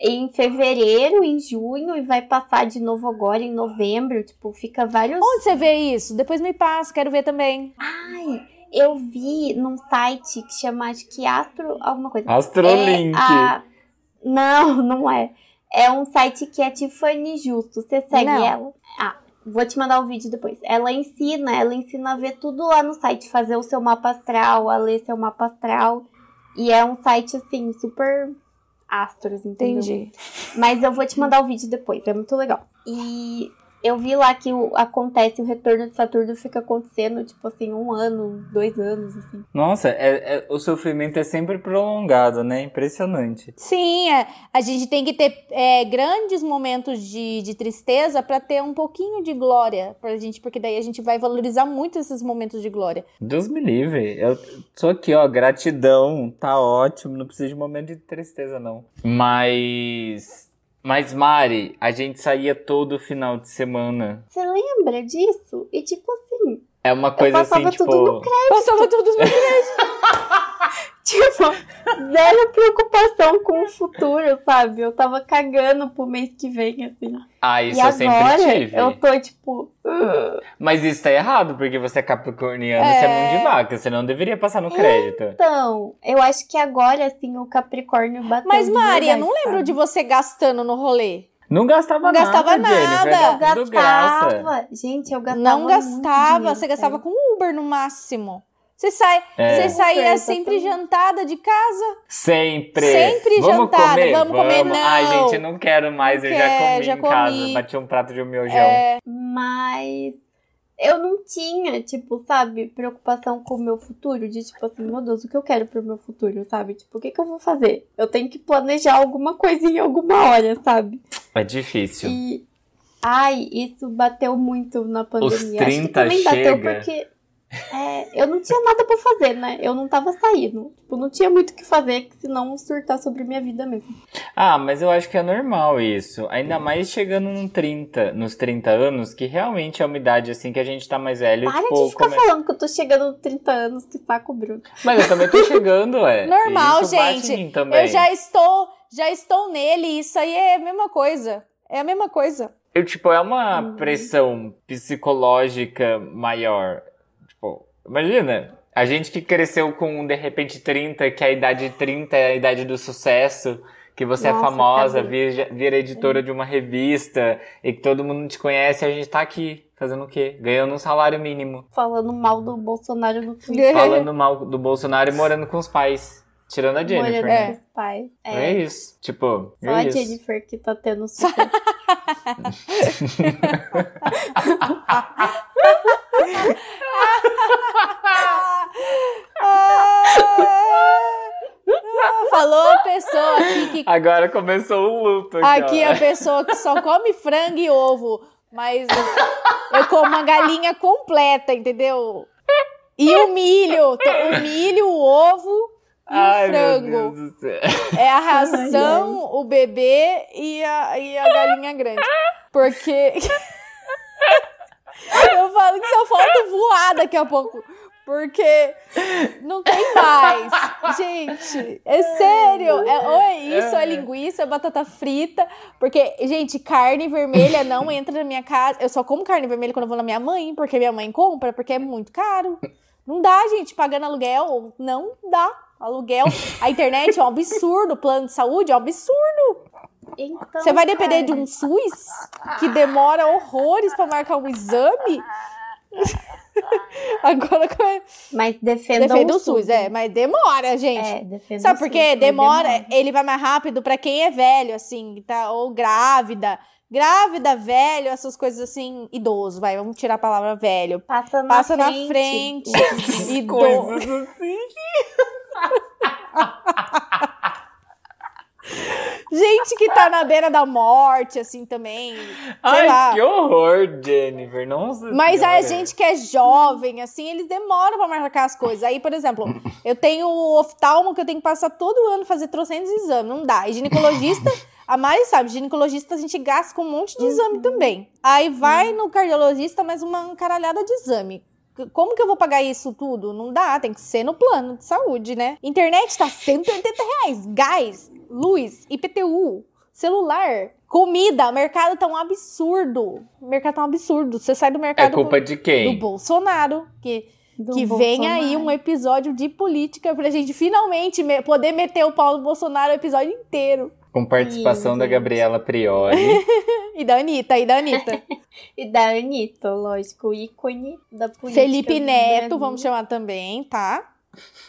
Em fevereiro, em junho, e vai passar de novo agora em novembro. Tipo, fica vários. Onde você vê isso? Depois me passa, quero ver também. Ai, eu vi num site que chama, acho que Astro. alguma coisa. Astrolink. É a- Não, não é. É um site que é Tiffany Justo. Você segue Não. ela? Vou te mandar o vídeo depois. Ela ensina, ela ensina a ver tudo lá no site, fazer o seu mapa astral, a ler seu mapa astral. E é um site, assim, super astros, entendeu? Entendi. Mas eu vou te mandar o vídeo depois, é muito legal. E eu vi lá que o, acontece, o retorno de Saturno fica acontecendo, tipo assim, um ano, dois anos, assim. Nossa, é- é- o sofrimento é sempre prolongado, né? Impressionante. Sim, é, a gente tem que ter é, grandes momentos de, de tristeza pra ter um pouquinho de glória pra gente, porque daí a gente vai valorizar muito esses momentos de glória. Deus me livre. Eu tô aqui, ó, gratidão, tá ótimo, não precisa de momento de tristeza, não. Mas. Mas, Mari, a gente saía todo final de semana. Você lembra disso? E tipo assim, É uma coisa passava assim, tudo no tipo. Passava todos os tipo, zero preocupação com o futuro, sabe? Eu tava cagando pro mês que vem, assim. Ah, isso e eu sempre agora tive. eu tô, tipo, "Ugh". Mas isso tá errado, porque você é capricorniano, você é mão de vaca, você não deveria passar no crédito. Então, eu acho que agora, assim, o Capricórnio bateu Mas, de Mari, eu verdade, não lembro sabe? de você gastando no rolê. Não gastava Não nada, gastava Jennifer, nada. Eu graça. gastava. Gente, eu gastava Não gastava, você gastava com Uber no máximo. Você, sai, É. você saía Uber, sempre jantada de casa. Sempre. Sempre vamos jantada, comer? vamos comer, não. Ai, gente, eu não quero mais, Não eu já quero, comi já em casa. comi. Bati um prato de miojão. É, Mas eu não tinha, tipo, sabe, preocupação com o meu futuro. De tipo assim, meu Deus, o que eu quero pro meu futuro, sabe? Tipo, o que, que eu vou fazer? Eu tenho que planejar alguma coisinha em alguma hora, sabe? É difícil. E. Ai, isso bateu muito na pandemia. Acho que 30 também bateu chega. porque. É, eu não tinha nada pra fazer, né? Eu não tava saindo. Tipo, não tinha muito o que fazer, senão surtar sobre minha vida mesmo. Ah, mas eu acho que é normal isso. Ainda mais chegando no 30, nos 30 anos, que realmente é uma idade assim que a gente tá mais velho. Para tipo, de ficar come- falando que eu tô chegando nos 30 anos, que saco bruto. Mas eu também tô chegando, é. Normal, gente. eu já estou, já estou nele. Isso aí é a mesma coisa. É a mesma coisa. Eu, tipo, é uma Hum. pressão psicológica maior. Imagina, a gente que cresceu com, de repente, 30, que a idade de 30 é a idade do sucesso, que você é Nossa, famosa, acabou. vira, vira editora de uma revista, e que todo mundo te conhece, a gente tá aqui, fazendo o quê? Ganhando um salário mínimo. Falando mal do Bolsonaro no Twitter. Falando mal do Bolsonaro e morando com os pais. Tirando a Jennifer. Morando né? com os pais. É. É, isso. Tipo, só é a isso. Jennifer que tá tendo sucesso. Ah, falou a pessoa aqui que. Agora começou o luto. Aqui, aqui a pessoa que só come frango e ovo, mas eu como uma galinha completa, entendeu? E o milho, o milho, o ovo e Ai, o frango. É a ração, o bebê e a, e a galinha grande. Porque. eu falo que só falta voar daqui a pouco. Porque não tem mais. Gente, é sério. É, ou é isso, é linguiça, é batata frita. Porque, gente, carne vermelha não entra na minha casa. Eu só como carne vermelha quando eu vou na minha mãe, porque minha mãe compra, porque é muito caro. Não dá, gente, pagando aluguel. Não dá. Aluguel. A internet é um absurdo. Plano de saúde é um absurdo. Então, Você vai depender cara, de um SUS que demora horrores pra marcar um exame? Agora Mas defenda o o SUS, é, mas demora, gente. É, Sabe por SUS, quê? mas Demora, ele vai mais rápido pra quem é velho, assim, tá? Ou grávida. Grávida, velho, essas coisas assim, idoso, vai, vamos tirar a palavra velho. Passa na Passa na frente. frente. Idoso. Coisas assim. Gente que tá na beira da morte, assim, também. Sei Ai, lá. que horror, Jennifer. Nossa Mas a gente que é jovem, assim, eles demoram pra marcar as coisas. Aí, por exemplo, eu tenho o oftalmo que eu tenho que passar todo ano fazer trocentos exames. Não dá. E ginecologista, a Mari sabe, ginecologista a gente gasta com um monte de exame também. Aí vai no cardiologista, mais uma caralhada de exame. Como que eu vou pagar isso tudo? Não dá, tem que ser no plano de saúde, né? Internet tá 180 reais. Gás, luz, IPTU, celular, comida, mercado tá um absurdo. O mercado tá um absurdo. Você sai do É mercado culpa do de quem? Bolsonaro, que, Do que vem aí Bolsonaro. um episódio de política pra gente finalmente me- poder meter o pau no Bolsonaro o episódio inteiro. Com participação Sim, da. Gabriela Prioli. E da Anitta, e da Anitta. E da Anitta, lógico, o ícone da política. Felipe Neto, vamos chamar também, tá?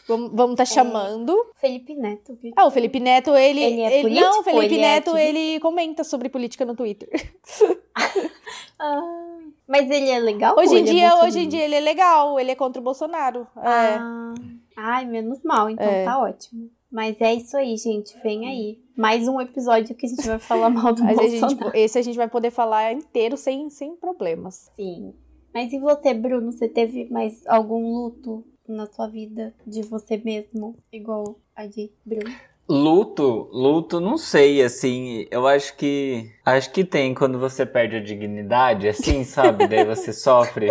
Vamos, vamos tá chamando. Felipe Neto. Ah, o Felipe Neto, ele. Ele é político não, o Felipe ele é Neto, ativista? ele comenta sobre política no Twitter. Ah, mas ele é legal? Hoje em ele é dia, hoje em dia ele é legal, ele é contra o Bolsonaro. É. Ah, ai, menos mal, então É. tá ótimo. Mas é isso aí, gente. Vem aí. Mais um episódio que a gente vai falar mal do Mas a Bolsonaro. gente, esse a gente vai poder falar inteiro sem, sem problemas. Sim. Mas e você, Bruno? Você teve mais algum luto na sua vida de você mesmo? Igual a de Bruno? Luto, luto, não sei, assim, eu acho que. Acho que tem quando você perde a dignidade, assim, sabe? Daí você sofre.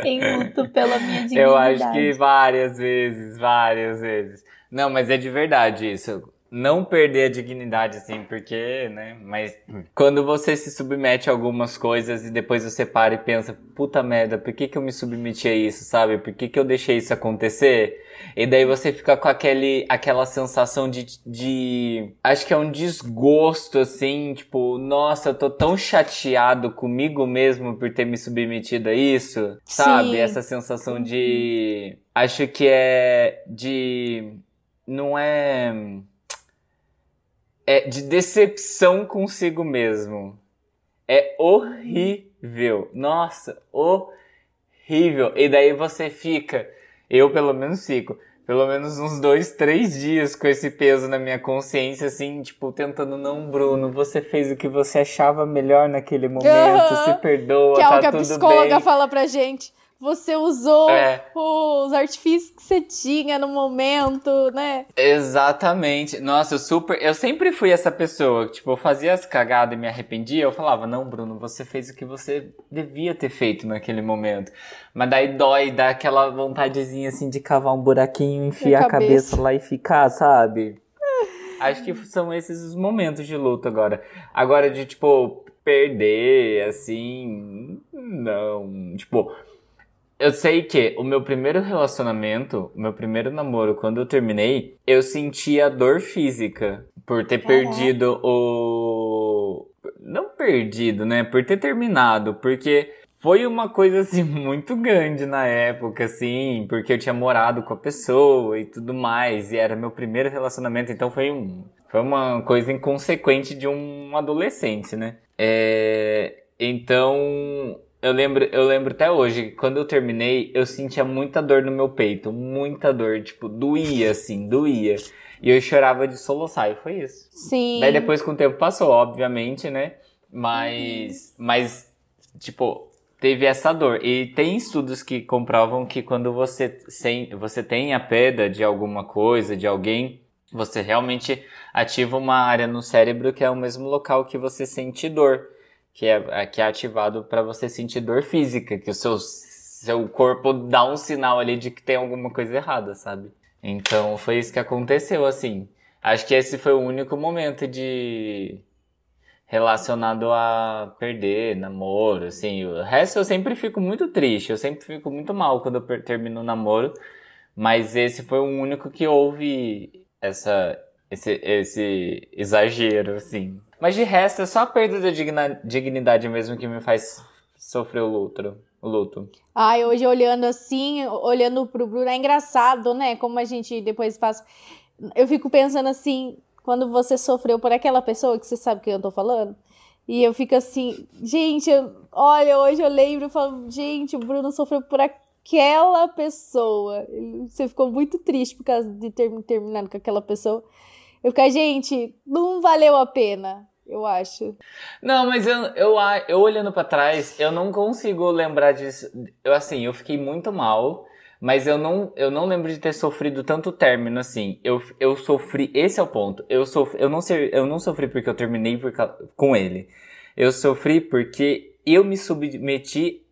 Tem luto pela minha dignidade. Eu acho que várias vezes, várias vezes. Não, mas é de verdade isso. Não perder a dignidade, assim, porque, né? Mas quando você se submete a algumas coisas e depois você para e pensa, puta merda, por que, que eu me submeti a isso, sabe? Por que, que eu deixei isso acontecer? E daí você fica com aquele, aquela sensação de, de. Acho que é um desgosto, assim, tipo, nossa, eu tô tão chateado comigo mesmo por ter me submetido a isso, sabe? Sim. Essa sensação de. Acho que é de. Não é. É de decepção consigo mesmo. É horrível. Nossa, horrível. E daí você fica. Eu, pelo menos, fico. Pelo menos uns dois, três dias com esse peso na minha consciência, assim, tipo, tentando, não, Bruno, você fez o que você achava melhor naquele momento, Aham. se perdoa, que é tá o que a psicóloga bem. fala pra gente. Você usou É. os artifícios que você tinha no momento, né? Exatamente. Nossa, eu super. Eu sempre fui essa pessoa que, tipo, eu fazia as cagadas e me arrependia. Eu falava, não, Bruno, você fez o que você devia ter feito naquele momento. Mas daí dói, dá aquela vontadezinha assim de cavar um buraquinho, enfiar Na a cabeça cabeça. lá e ficar, sabe? Acho que são esses os momentos de luto agora. Agora, de, tipo, perder, assim. Não. Tipo. Eu sei que o meu primeiro relacionamento, o meu primeiro namoro, quando eu terminei, eu sentia dor física por ter Caraca. perdido o. Não perdido, né? Por ter terminado. Porque foi uma coisa assim muito grande na época, assim, porque eu tinha morado com a pessoa e tudo mais, e era meu primeiro relacionamento, então foi um. Foi uma coisa inconsequente de um adolescente, né? É, então, eu lembro, eu lembro até hoje, que quando eu terminei, eu sentia muita dor no meu peito, muita dor, tipo, doía assim, doía. E eu chorava de soluçar, e foi isso. Sim. Daí depois com o tempo passou, obviamente, né? Mas, mas tipo, teve essa dor. E tem estudos que comprovam que quando você, sem, você tem a perda de alguma coisa, de alguém, você realmente ativa uma área no cérebro que é o mesmo local que você sente dor, que é, que é ativado para você sentir dor física, que o seu, seu corpo dá um sinal ali de que tem alguma coisa errada, sabe? Então foi isso que aconteceu, assim. Acho que esse foi o único momento de relacionado a perder namoro, assim. O resto eu sempre fico muito triste, eu sempre fico muito mal quando eu termino o namoro, mas esse foi o único que houve essa esse, esse exagero, assim. Mas de resto é só a perda da digna, dignidade mesmo que me faz sofrer o luto. O luto. Ai, hoje olhando assim, olhando pro Bruno, é engraçado, né? Como a gente depois passa. Eu fico pensando assim, quando você sofreu por aquela pessoa, que você sabe quem eu tô falando, e eu fico assim, gente, eu, olha, hoje eu lembro e falo, gente, o Bruno sofreu por aquela pessoa. Você ficou muito triste por causa de ter terminado com aquela pessoa. Eu fico, gente, não valeu a pena, eu acho. Não, mas eu, eu, eu olhando para trás, eu não consigo lembrar disso. Eu, assim, eu fiquei muito mal. Mas eu não, eu não lembro de ter sofrido tanto término assim. Eu, eu sofri, esse é o ponto. Eu, sofri, eu, não, eu não sofri porque eu terminei por, com ele. Eu sofri porque eu me submeti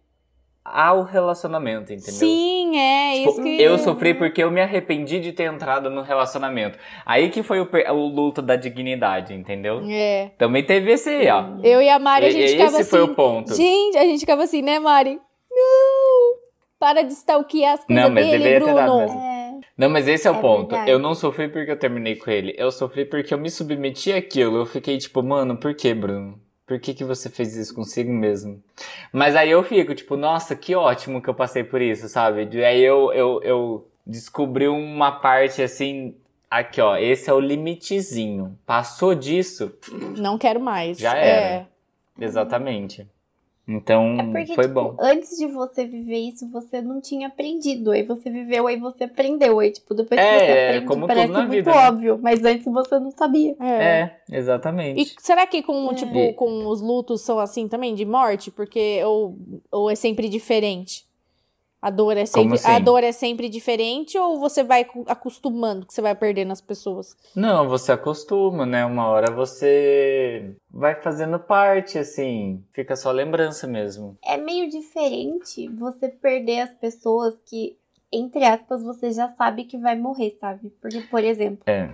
ao relacionamento, entendeu? Sim, é tipo, isso que... Eu sofri porque eu me arrependi de ter entrado no relacionamento. Aí que foi o, o luto da dignidade, entendeu? É. Também teve esse aí, ó. Eu e a Mari, a gente e, ficava esse assim... foi o ponto. Gente, a gente ficava assim, né, Mari? Não! Para de stalkear as coisas não, mas dele, Bruno. É, não, mas esse é o É ponto. verdade. Eu não sofri porque eu terminei com ele. Eu sofri porque eu me submeti àquilo. Eu fiquei tipo, mano, por que, Bruno? Por que, que você fez isso consigo mesmo? Mas aí eu fico, tipo, nossa, que ótimo que eu passei por isso, sabe? E aí eu, eu, eu descobri uma parte assim. Aqui, ó, esse é o limitezinho. Passou disso, Não quero mais. Já É. era. exatamente. Então, É porque, foi tipo, bom. antes de você viver isso, você não tinha aprendido. Aí você viveu, aí você aprendeu. Aí, tipo, depois que É, você é, aprende, como parece tudo na muito vida, né? óbvio. Mas antes você não sabia. É. É, exatamente. E será que com, É. tipo, com os lutos são assim também, de morte? Porque, ou, ou é sempre diferente? A dor é sempre, assim? a dor é sempre diferente ou você vai acostumando que você vai perdendo as pessoas? Não, você acostuma, né? Uma hora você vai fazendo parte, assim. Fica só lembrança mesmo. É meio diferente você perder as pessoas que, entre aspas, você já sabe que vai morrer, sabe? Porque, por exemplo, É.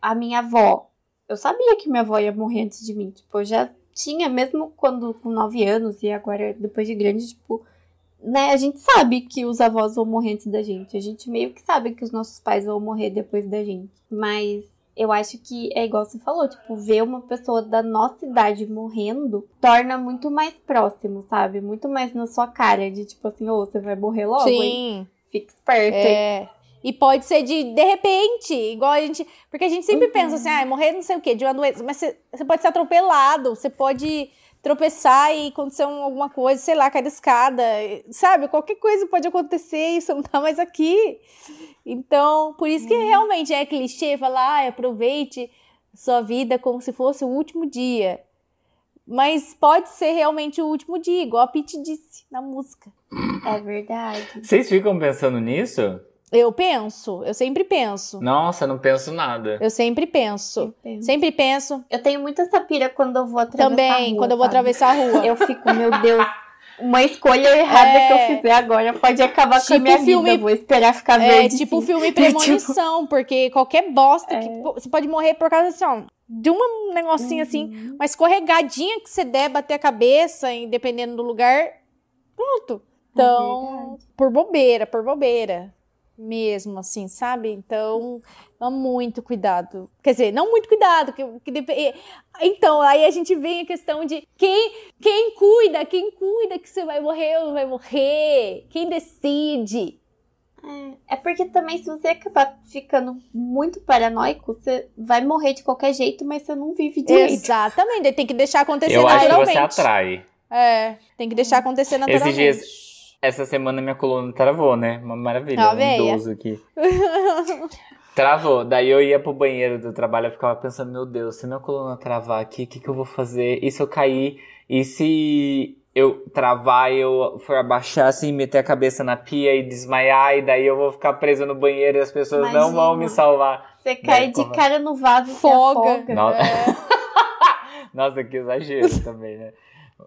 a minha avó. Eu sabia que minha avó ia morrer antes de mim. Tipo, eu já tinha, mesmo quando com 9 anos e agora depois de grande, tipo, né, a gente sabe que os avós vão morrer antes da gente. A gente meio que sabe que os nossos pais vão morrer depois da gente. Mas eu acho que é igual você falou, tipo, ver uma pessoa da nossa idade morrendo torna muito mais próximo, sabe? Muito mais na sua cara, de tipo assim, ô, você vai morrer logo, hein? Sim. Fica esperto, hein? É. E pode ser de de repente, igual a gente. Porque a gente sempre Uhum. pensa assim, ah, morrer não sei o quê, de uma doença. Mas você pode ser atropelado, você pode tropeçar e acontecer um- alguma coisa, sei lá, cair da escada. Sabe? Qualquer coisa pode acontecer e você não tá mais aqui. Então, por isso que realmente é clichê falar, ah, aproveite sua vida como se fosse o último dia. Mas pode ser realmente o último dia, igual a Pete disse na música. É verdade. Vocês ficam pensando nisso? Eu penso, eu sempre penso. Nossa, não penso nada. Eu sempre penso. Eu. Sempre penso. Eu tenho muita essa pira quando eu vou atravessar a Também, rua, quando eu vou sabe? atravessar a rua. Eu fico, meu Deus, uma escolha errada É. que eu fizer agora pode acabar com a Tipo minha filme- vida. Vou esperar ficar É verde. tipo sim. filme Premonição, porque qualquer bosta que pô, você pode morrer por causa assim, ó, de um negocinho assim, Uhum. uma escorregadinha que você der, bater a cabeça, e dependendo do lugar, pronto. Então, verdade. por bobeira, por bobeira. Mesmo, assim, sabe? Então, muito cuidado. Quer dizer, não muito cuidado. Que, que dep- e- Então, aí a gente vem a questão de quem, quem cuida, quem cuida que você vai morrer ou não vai morrer? Quem decide? É porque também, se você acabar ficando muito paranoico, você vai morrer de qualquer jeito, mas você não vive direito. Exatamente, tem que deixar acontecer Eu acho que naturalmente. você atrai. É, tem que deixar acontecer naturalmente. dias- Essa semana minha coluna travou, né? Uma maravilha. Ó, um véia. idoso aqui. Travou. Daí eu ia pro banheiro do trabalho e ficava pensando, meu Deus, se minha coluna travar aqui, o que, que eu vou fazer? E se eu cair? E se eu travar e eu for abaixar assim, meter a cabeça na pia e desmaiar, e daí eu vou ficar presa no banheiro e as pessoas não vão Imagina. me salvar. Você cai de como- cara no vaso e se Foga. afoga. Nossa, É. Nossa, que exagero também, né?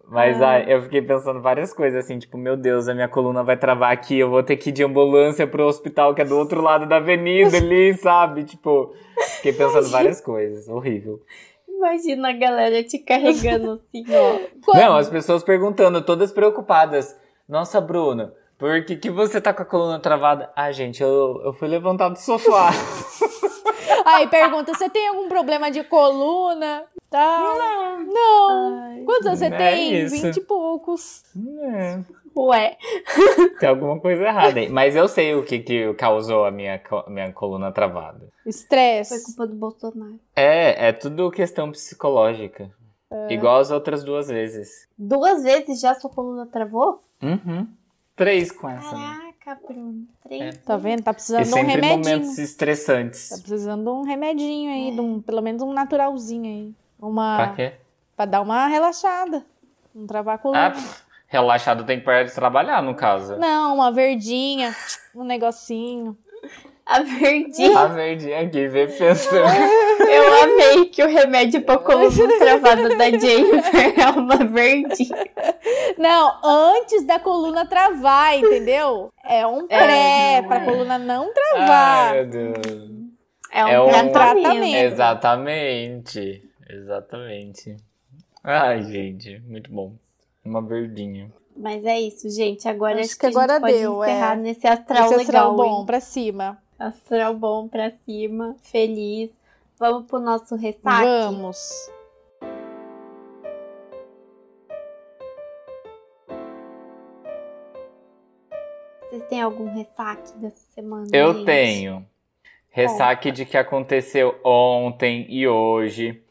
Mas Ah. ah, eu fiquei pensando várias coisas, assim, tipo, meu Deus, a minha coluna vai travar aqui, eu vou ter que ir de ambulância pro hospital que é do outro lado da avenida ali, sabe? Tipo, fiquei pensando várias coisas, horrível. Imagina a galera te carregando assim, ó. Quando- Não, as pessoas perguntando, todas preocupadas. Nossa, Bruna, por que, que você tá com a coluna travada? Ah, gente, eu, eu fui levantar do sofá. Aí pergunta: você tem algum problema de coluna? Tá. Não. Não. Ai, Quantos anos você É tem? Vinte e poucos. É, Ué, tem alguma coisa errada aí. Mas eu sei o que, que causou a minha, minha coluna travada. foi Estresse. culpa do Bolsonaro. É, é tudo questão psicológica. Igual as outras duas vezes. Duas vezes já sua coluna travou? Uhum. Três com essa. né? Caraca, Bruno. Três. É. Tá vendo? Tá precisando de um remedinho. momentos estressantes. Tá precisando de um remedinho aí, de um, pelo menos um naturalzinho aí. Uma. Pra quê? Pra dar uma relaxada. Não travar a coluna. Ah, pff, relaxado tem que parar de trabalhar, no caso. Não, uma verdinha, um negocinho. A verdinha. A verdinha aqui, vem pensando. Eu amei que o remédio pra coluna travada da Jennifer é uma verdinha. Não, antes da coluna travar, entendeu? É um pré, pra coluna não travar. Ai, meu Deus. É um É um tratamento. tratamento. Exatamente. Exatamente. Ai, gente, muito bom. Uma verdinha. Mas é isso, gente. Agora Acho acho, que a gente agora pode deu, é. encerrar nesse astral Esse astral legal. bom hein? pra cima. Astral bom pra cima, feliz. Vamos pro nosso ressaque? Vamos. Vocês têm algum ressaque dessa semana? Eu gente? tenho ressaque de que aconteceu ontem e hoje,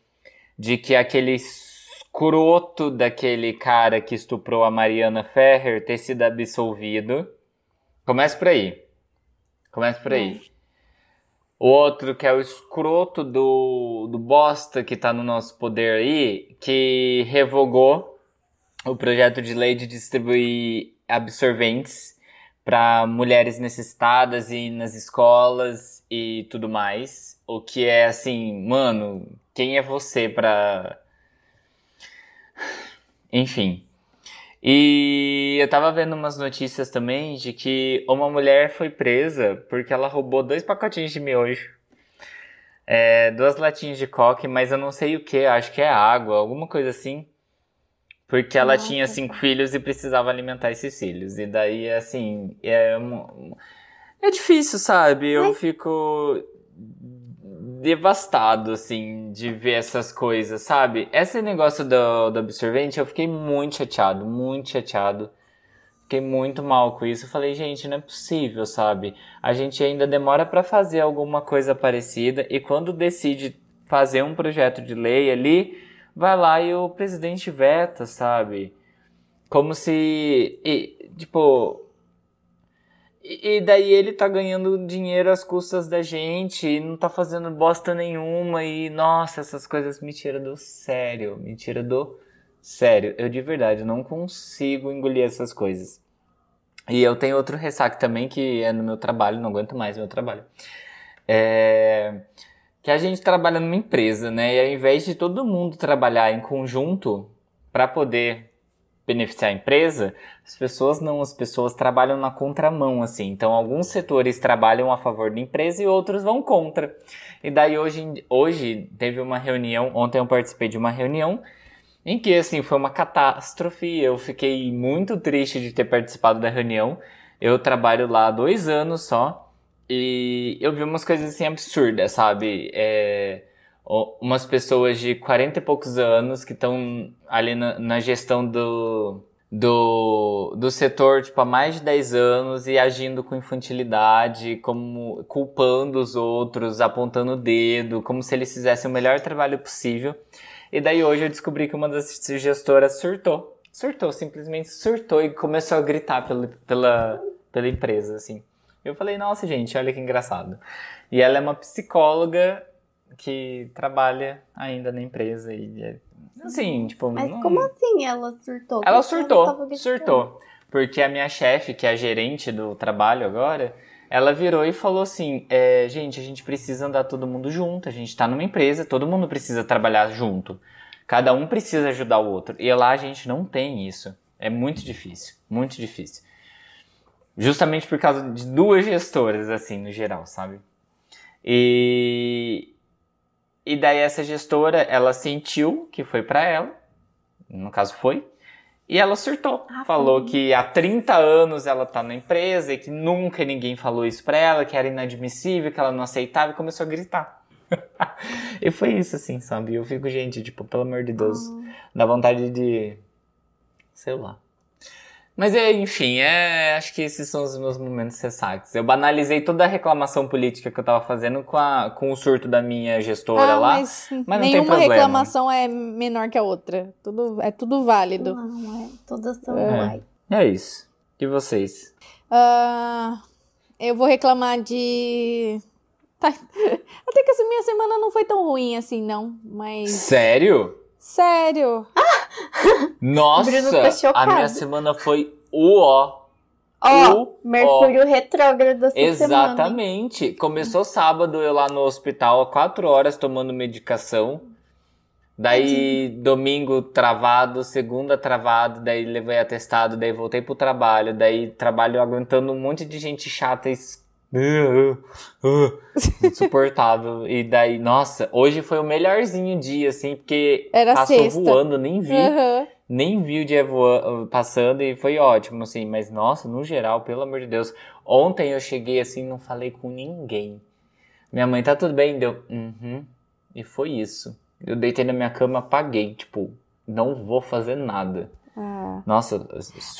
de que aquele escroto daquele cara que estuprou a Mariana Ferrer ter sido absolvido. Começa por aí. Começa por aí. O outro, que é o escroto do, do bosta que tá no nosso poder aí, que revogou o projeto de lei de distribuir absorventes para mulheres necessitadas e nas escolas e tudo mais. O que é assim, mano, quem é você pra. Enfim. E eu tava vendo umas notícias também de que uma mulher foi presa porque ela roubou dois pacotinhos de miojo. É, duas latinhas de coque, mas eu não sei o que, acho que é água, alguma coisa assim. Porque ela Nossa. tinha cinco filhos e precisava alimentar esses filhos. E daí, assim, é, é difícil, sabe? Eu Mas- fico devastado, assim, de ver essas coisas, sabe? Esse negócio do, do absorvente, eu fiquei muito chateado, muito chateado. Fiquei muito mal com isso. Eu falei, gente, não é possível, sabe? A gente ainda demora pra fazer alguma coisa parecida e quando decide fazer um projeto de lei ali, vai lá e o presidente veta, sabe? Como se, e, tipo, e daí ele tá ganhando dinheiro às custas da gente e não tá fazendo bosta nenhuma e nossa, essas coisas me tiram do sério, me tiram do sério. Eu de verdade não consigo engolir essas coisas. E eu tenho outro ressaque também que é no meu trabalho, não aguento mais meu trabalho. É que a gente trabalha numa empresa, né? E ao invés de todo mundo trabalhar em conjunto para poder beneficiar a empresa, as pessoas não, as pessoas trabalham na contramão, assim. Então, alguns setores trabalham a favor da empresa e outros vão contra. E daí, hoje, hoje teve uma reunião, ontem eu participei de uma reunião em que, assim, foi uma catástrofe. Eu fiquei muito triste de ter participado da reunião. Eu trabalho lá há dois anos só. E eu vi umas coisas assim absurdas, sabe? É, umas pessoas de 40 e poucos anos que estão ali na, na gestão do, do, do setor tipo, há mais de 10 anos e agindo com infantilidade, como culpando os outros, apontando o dedo, como se eles fizessem o melhor trabalho possível. E daí hoje eu descobri que uma das gestoras surtou. Surtou, simplesmente surtou e começou a gritar pela, pela, pela empresa, assim. Eu falei, nossa, gente, olha que engraçado. E ela é uma psicóloga que trabalha ainda na empresa e é, assim, tipo, Mas não- como assim ela surtou? ela surtou, surtou. Porque a minha chefe, que é a gerente do trabalho agora, ela virou e falou assim: é, gente, a gente precisa andar todo mundo junto, a gente tá numa empresa, todo mundo precisa trabalhar junto. Cada um precisa ajudar o outro. E lá a gente não tem isso. É muito difícil, muito difícil. Justamente por causa de duas gestoras, assim, no geral, sabe? E, e daí essa gestora, ela sentiu que foi pra ela, no caso foi, e ela surtou. Ah, falou foi. que há 30 anos ela tá na empresa e que nunca ninguém falou isso pra ela, que era inadmissível, que ela não aceitava e começou a gritar. e foi isso, assim, sabe? Eu fico, gente, tipo, pelo amor de Deus, dá vontade de. sei lá. Mas é, enfim, é, acho que esses são os meus momentos ressaques. Eu banalizei toda a reclamação política que eu tava fazendo com, a, com o surto da minha gestora Ah, lá. mas, mas não nenhuma reclamação é menor que a outra. Tudo, é tudo válido. Não, é. Todas são É. É isso. E vocês? Ah, eu vou reclamar de. Tá. Até que essa minha semana não foi tão ruim assim, não. Mas. Sério? Sério. Nossa! A minha semana foi o ó. Ó, Mercúrio retrógrado essa semana. Exatamente. Começou sábado, eu lá no hospital há quatro horas tomando medicação. Daí, domingo travado, segunda travado, daí levei atestado, daí voltei pro trabalho, daí trabalho aguentando um monte de gente chata insuportável. E daí, nossa, hoje foi o melhorzinho dia, assim, porque Era passou sexta. voando, nem vi Aham. nem vi o dia voa- passando e foi ótimo, assim. Mas, nossa, no geral, pelo amor de Deus. Ontem eu cheguei assim, não falei com ninguém. Minha mãe, tá tudo bem? Deu, uhum. E foi isso. Eu deitei na minha cama, apaguei. Tipo, não vou fazer nada. Ah. Nossa,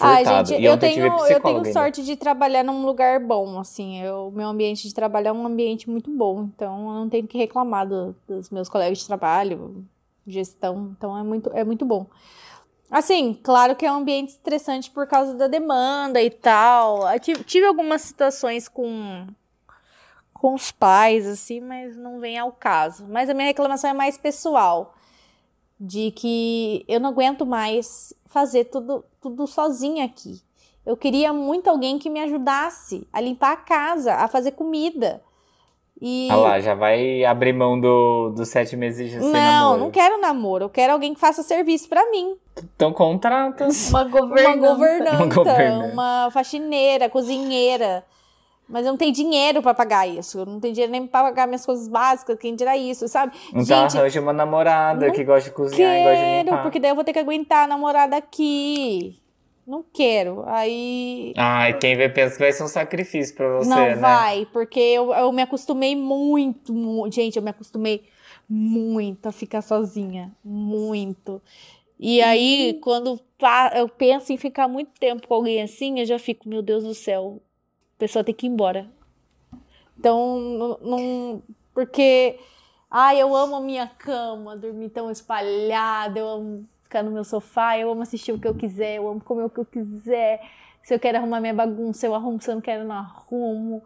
Ah, gente, e eu tenho, eu tenho ainda. sorte de trabalhar num lugar bom, assim. O meu ambiente de trabalho é um ambiente muito bom, então eu não tenho que reclamar do- dos meus colegas de trabalho, gestão, então é muito, é muito bom. Assim, claro que é um ambiente estressante por causa da demanda e tal. Tive, tive algumas situações com com os pais, assim, mas não vem ao caso. Mas a minha reclamação é mais pessoal de que eu não aguento mais fazer tudo, tudo sozinha aqui. Eu queria muito alguém que me ajudasse a limpar a casa, a fazer comida. E Ah lá, já vai abrir mão do, dos sete meses de sem não, namoro. não quero namoro. Eu quero alguém que faça serviço pra mim. Então contrata. Uma Uma governanta. governanta, Uma governanta. uma faxineira, cozinheira. Mas eu não tenho dinheiro pra pagar isso. Eu não tenho dinheiro nem pra pagar minhas coisas básicas. Quem dirá isso, sabe? Então Gente, arranja uma namorada não que gosta de cozinhar e gosta de Quero, limpar. porque daí eu vou ter que aguentar a namorada aqui. Não quero. Aí. Ai, quem vê pensa que vai ser um sacrifício pra você, não né? vai, porque eu, eu me acostumei muito, mu- gente, eu me acostumei muito a ficar sozinha, muito. E aí, quando pa- eu penso em ficar muito tempo com alguém assim, eu já fico, meu Deus do céu, a pessoa tem que ir embora. Então, não, não- porque, ai, eu amo a minha cama, dormir tão espalhada, eu amo ficar no meu sofá, eu amo assistir o que eu quiser, eu amo comer o que eu quiser. Se eu quero arrumar minha bagunça, eu arrumo. Se eu não quero, eu não arrumo.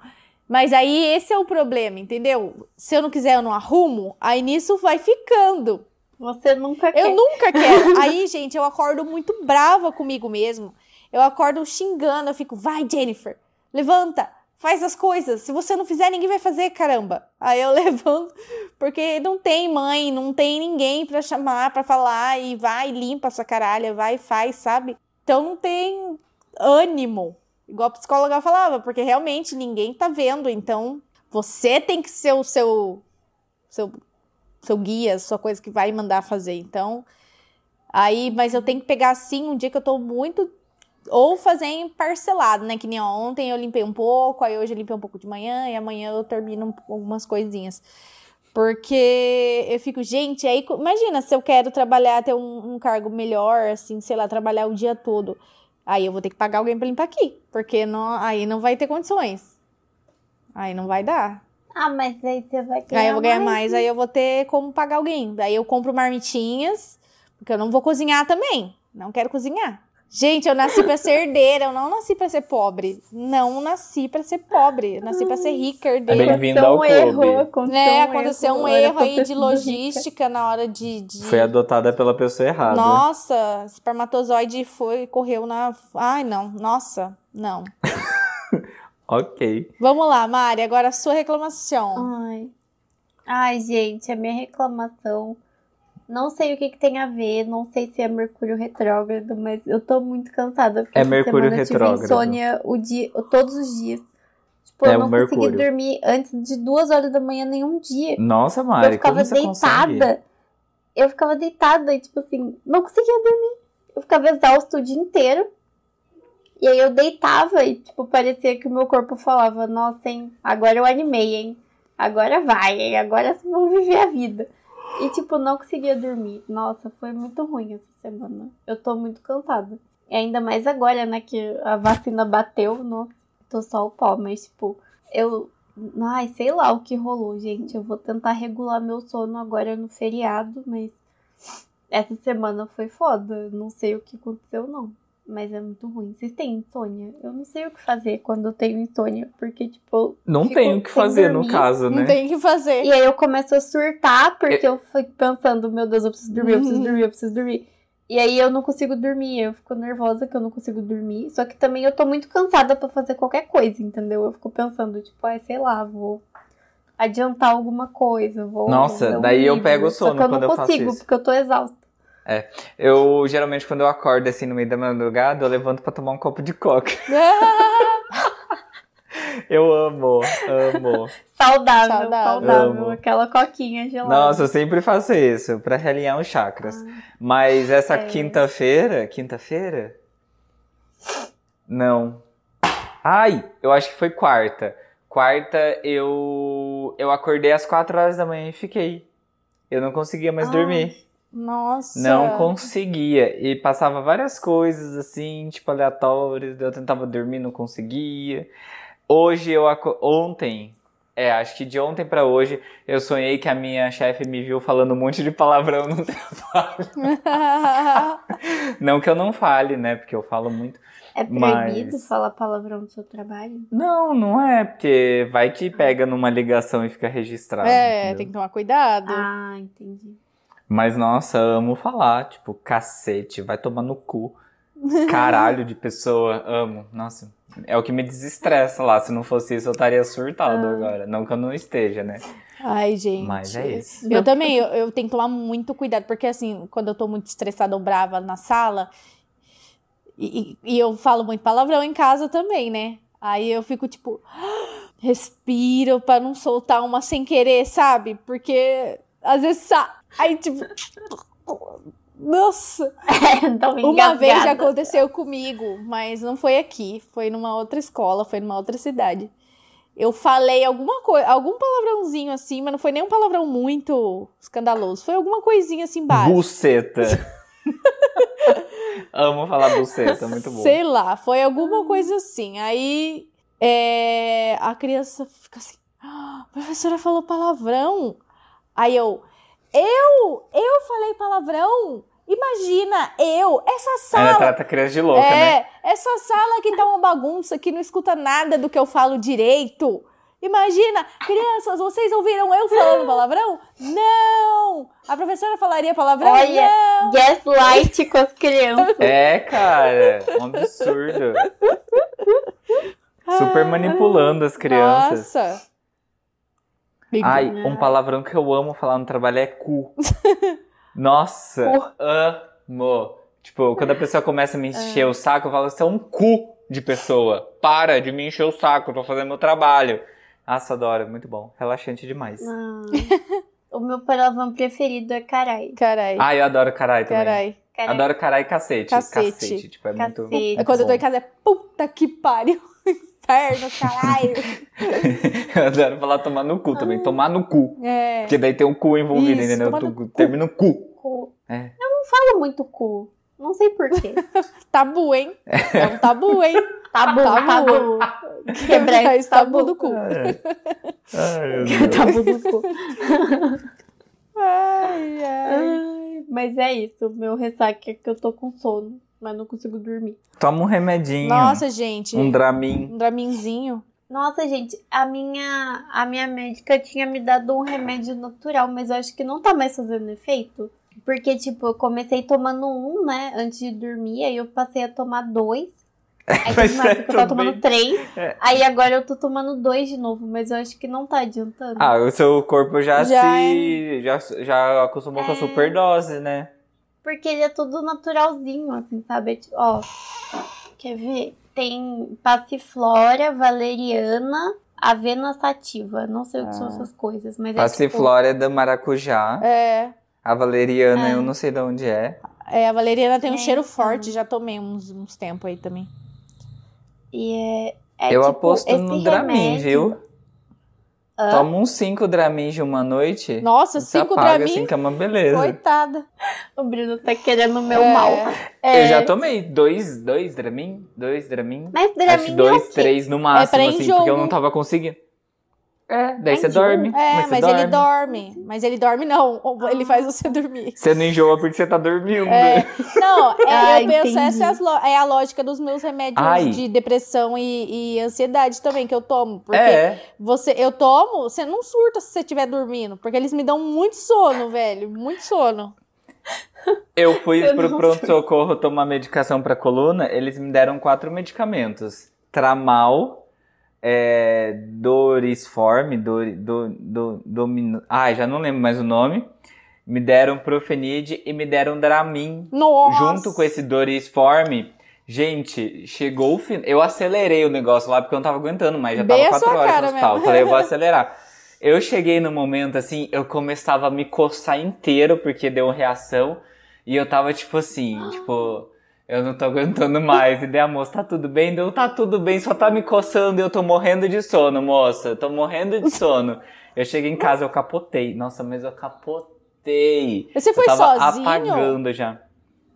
Mas aí esse é o problema, entendeu? Se eu não quiser, eu não arrumo. Aí nisso vai ficando. Você nunca quer. Eu nunca quero. Aí, gente, eu acordo muito brava comigo mesmo. Eu acordo xingando, eu fico, vai, Jennifer, levanta, faz as coisas. Se você não fizer, ninguém vai fazer, caramba. Aí eu levanto, porque não tem mãe, não tem ninguém pra chamar, pra falar, e vai, limpa essa caralha, vai, faz, sabe? Então não tem ânimo, igual a psicóloga falava, porque realmente ninguém tá vendo. Então você tem que ser o seu, seu seu guia, sua coisa que vai mandar fazer. Então, aí, mas eu tenho que pegar assim um dia que eu tô muito ou fazer em parcelado, né? Que nem ontem eu limpei um pouco, aí hoje eu limpei um pouco de manhã e amanhã eu termino algumas coisinhas. Porque eu fico, gente, aí imagina se eu quero trabalhar, ter um, um cargo melhor, assim, sei lá, trabalhar o dia todo. Aí eu vou ter que pagar alguém pra limpar aqui, porque não, aí não vai ter condições. Aí não vai dar. Ah, mas aí você vai ganhar Aí eu vou ganhar mais, né? aí eu vou ter como pagar alguém. Daí eu compro marmitinhas, porque eu não vou cozinhar também. Não quero cozinhar. Gente, eu nasci pra ser herdeira, eu não nasci pra ser pobre. Não nasci pra ser pobre, eu nasci pra ser rica, herdeira. Bem-vindo Aconteceu ao um clube. erro, aconteceu É, um aconteceu um erro aí de logística na hora de. de- Foi adotada pela pessoa errada. Nossa, espermatozoide foi, correu na. Ai, não, nossa, não. Ok. Vamos lá, Mari, agora a sua reclamação. Ai. Ai, gente, a minha reclamação. Não sei o que, que tem a ver, não sei se é Mercúrio retrógrado, mas eu tô muito cansada. Porque É Mercúrio semana eu tive retrógrado. insônia o dia, todos os dias. Tipo, É eu não Mercúrio. consegui dormir antes de duas horas da manhã nenhum dia. Nossa, eu Mari, ficava como você consegue? deitada. Eu ficava deitada e, tipo assim, não conseguia dormir. Eu ficava exausta o dia inteiro. E aí eu deitava e, tipo, parecia que o meu corpo falava, nossa, hein, agora eu animei, hein? Agora vai, hein? Agora vocês vão viver a vida. E, tipo, não conseguia dormir. Nossa, foi muito ruim essa semana. Eu tô muito cansada. E ainda mais agora, né, que a vacina bateu, nossa, tô só o pó, mas, tipo, eu Ai, sei lá o que rolou, gente. Eu vou tentar regular meu sono agora no feriado, mas essa semana foi foda. Não sei o que aconteceu, não. Mas é muito ruim. Vocês têm insônia? Eu não sei o que fazer quando eu tenho insônia, porque, tipo. Não tem o que fazer no dormir. caso, né? Não tem o que fazer. E aí eu começo a surtar, porque eu fico pensando, meu Deus, eu preciso dormir, eu preciso dormir, eu preciso dormir. E aí eu não consigo dormir, eu fico nervosa que eu não consigo dormir. Só que também eu tô muito cansada pra fazer qualquer coisa, entendeu? Eu fico pensando, tipo, ai, sei lá, vou adiantar alguma coisa, vou. Nossa, um daí eu livro. pego o Só sono que eu quando não eu faço consigo, isso. porque eu tô exausta. Eu, geralmente, quando eu acordo assim no meio da madrugada, eu levanto pra tomar um copo de coca. Eu amo, amo. Saudável, Saudável. saudável. Amo. Aquela coquinha gelada. Nossa, eu sempre faço isso, pra realinhar os chakras. Mas essa É. quinta-feira. Quinta-feira? Não. Ai, eu acho que foi quarta. Quarta eu. Eu acordei às quatro horas da manhã e fiquei. Eu não conseguia mais Ai. dormir. Nossa. Não conseguia. E passava várias coisas assim, tipo, aleatórias. Eu tentava dormir, não conseguia. Hoje eu. Ontem. É, acho que de ontem pra hoje eu sonhei que a minha chefe me viu falando um monte de palavrão no trabalho. Não que eu não fale, né? Porque eu falo muito. É proibido Mas- falar palavrão no seu trabalho? Não, não é, porque vai que pega numa ligação e fica registrado. é, entendeu? tem que tomar cuidado. Ah, entendi. Mas nossa, amo falar, tipo, cacete, vai tomar no cu. Caralho de pessoa, amo. Nossa, é o que me desestressa lá. Se não fosse isso, eu estaria surtado Ah. agora. Não que eu não esteja, né? Ai, gente. Mas é isso. Eu também, eu, eu tenho que tomar muito cuidado, porque assim, quando eu tô muito estressada ou brava na sala, e, e- eu falo muito palavrão em casa também, né? Aí eu fico tipo, respiro pra não soltar uma sem querer, sabe? Porque às vezes sa... aí tipo, nossa, uma vez já aconteceu comigo, mas não foi aqui, foi numa outra escola, foi numa outra cidade. Eu falei alguma coisa, algum palavrãozinho assim, mas não foi nem um palavrão muito escandaloso. Foi alguma coisinha assim básica. Buceta. amo falar buceta, muito bom. Sei lá, foi alguma coisa assim. Aí é, a criança fica assim, "Ah, a professora falou palavrão. Aí eu, eu, eu falei palavrão? Imagina, eu, essa Ela sala. trata a criança de louca, né? é, essa sala que tá uma bagunça, que não escuta nada do que eu falo direito. Imagina, crianças, vocês ouviram eu falando palavrão? Não! A professora falaria palavrão? Olha, Não! gaslight com as crianças. É, cara, um absurdo. Super manipulando as crianças. Nossa! Ai, um palavrão que eu amo falar no trabalho é cu. Nossa, amo. Tipo, quando a pessoa começa a me encher o saco, eu falo, você é um cu de pessoa. Para de me encher o saco, eu tô fazendo meu trabalho. Nossa, adoro, muito bom. Relaxante demais. Ah, o meu palavrão preferido é carai. Carai. Ah, eu adoro carai também. Carai. Carai. Adoro carai e cacete. Cacete. Tipo, é muito. Cacete. É quando eu tô em bom. casa é puta que pariu. Inferno, caralho. eu adoro falar tomar no cu também. Tomar no cu. É. Porque daí tem o cu envolvido, Isso, entendeu? no Tu- cu. Termina o cu. Cu. É. Eu não falo muito cu. Não sei porquê. Tabu, hein? É um tabu, hein? Tabu, Tabu. tabu. Quebrar esse tabu tabu. do cu. Ai, tabu do cu. Ai, ai. Ai, mas é isso. O meu ressaca é que eu tô com sono. Mas não consigo dormir. Toma um remedinho. Nossa, gente. Um Dramin. Um draminzinho. Nossa, gente, a minha, a minha médica tinha me dado um remédio natural, mas eu acho que não tá mais fazendo efeito. Porque, tipo, eu comecei tomando um, né, antes de dormir, aí eu passei a tomar dois. Aí teve uma época que eu tava também. tomando três. É. Aí agora eu tô tomando dois de novo, mas eu acho que não tá adiantando. Ah, o seu corpo já, Já se. Já, já acostumou com a É. superdose, né? Porque ele é tudo naturalzinho, assim, sabe? Tipo, Ó, quer ver? Tem passiflora, valeriana, avena sativa. Não sei o que são Ah. essas coisas, mas é tipo... Passiflora é da maracujá. É. A valeriana É. eu não sei de onde é. É, a valeriana tem um cheiro forte, já tomei uns, uns tempos aí também. E é, é eu tipo, aposto no Dramin, remédio- viu? Hã? Toma uns 5 Dramin de uma noite. Nossa, cinco apaga, Dramin? assim, que é uma beleza. Coitada. O Bruno tá querendo o meu É. mal. É, Eu já tomei dois, dois Dramin, dois Dramin. Mas Acho Dramin é dois, o quê? três no máximo, pra assim, porque eu não tava conseguindo. É, daí É você dorme. É, mas, mas, você ele dorme. dorme. Mas ele dorme não. Ele faz você dormir. Você não enjoa porque você tá dormindo. É. Não, é, Ah, eu penso, entendi. essa é, é a lógica dos meus remédios Ai. de depressão e, e ansiedade também que eu tomo. Porque É. você, eu tomo, você não surta se você estiver dormindo. Porque eles me dão muito sono, velho. Muito sono. Eu fui Eu pro pronto-socorro tomar medicação pra coluna, eles me deram quatro medicamentos. Tramal, é, Dorisform, Dor, do, do, domino... Ai, já não lembro mais o nome. Me deram Profenid e me deram Dramin. Nossa. Junto com esse Dorisform, gente, chegou o fim. Eu acelerei o negócio lá porque eu não tava aguentando mais, já Bem tava a quatro sua horas cara no hospital. mesmo. Falei, eu vou acelerar. Eu cheguei no momento assim, eu começava a me coçar inteiro porque deu reação. E eu tava tipo assim, tipo, eu não tô aguentando mais. E daí a moça, tá tudo bem? Deu, tá tudo bem, só tá me coçando e eu tô morrendo de sono, moça. Tô morrendo de sono. Eu cheguei em casa, eu capotei. Nossa, mas eu capotei. Você foi eu tava sozinho? apagando já.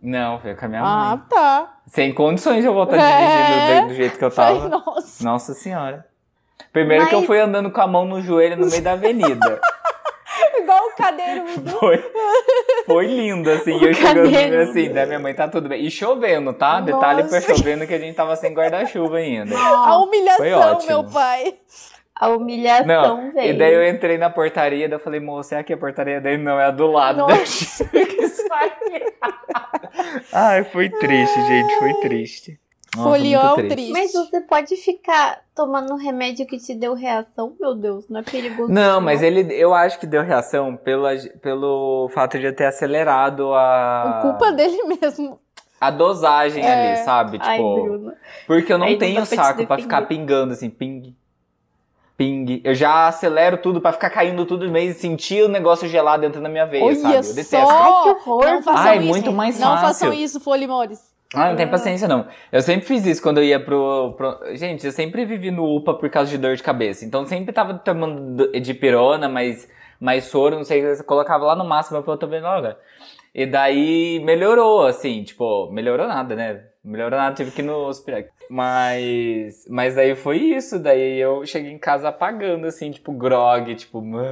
Não, foi com a minha Ah, mãe. tá. Sem condições de eu voltar É. dirigindo do, do jeito que eu tava. nossa. Nossa senhora. Primeiro que eu Mas- fui andando com a mão no joelho no meio da avenida. Igual o cadeiro. Foi, foi lindo, assim. O eu chegando cadeiro. assim, da minha mãe tá tudo bem. E chovendo, tá? Detalhe Nossa. foi chovendo que a gente tava sem guarda-chuva ainda. A humilhação, meu pai. A humilhação, Não, velho. e daí eu entrei na portaria, daí eu falei, moça, é aqui a portaria dele? Não, é a do lado. Nossa. Ai, foi triste, gente, foi triste. Nossa, Folião triste. Mas você pode ficar tomando remédio que te deu reação? Meu Deus, não é perigoso. Não, mas ele, eu acho que deu reação pela, pelo fato de eu ter acelerado a, Culpa dele mesmo. a dosagem É. ali, sabe? Ai, Tipo, Bruno. porque eu não Aí não tenho te saco pra defender. ficar pingando assim, ping, ping. Eu já acelero tudo pra ficar caindo tudo mesmo e sentir o negócio gelado entrando na minha veia, Olha sabe? Eu detesto. só. Ai, que horror. Não façam Ai, isso. muito mais Não fácil. façam isso, Folimores. Ah, não tem paciência não. Eu sempre fiz isso quando eu ia pro, pro- Gente, eu sempre vivi no UPA por causa de dor de cabeça. Então sempre tava tomando de pirona, mas mais soro, não sei, eu colocava lá no máximo pra eu tomar logo. E daí melhorou, assim, tipo, melhorou nada, né? Melhorou nada, tive que ir no hospital. Mas. Mas daí foi isso. Daí eu cheguei em casa apagando, assim, tipo, grog, tipo. "Mãe".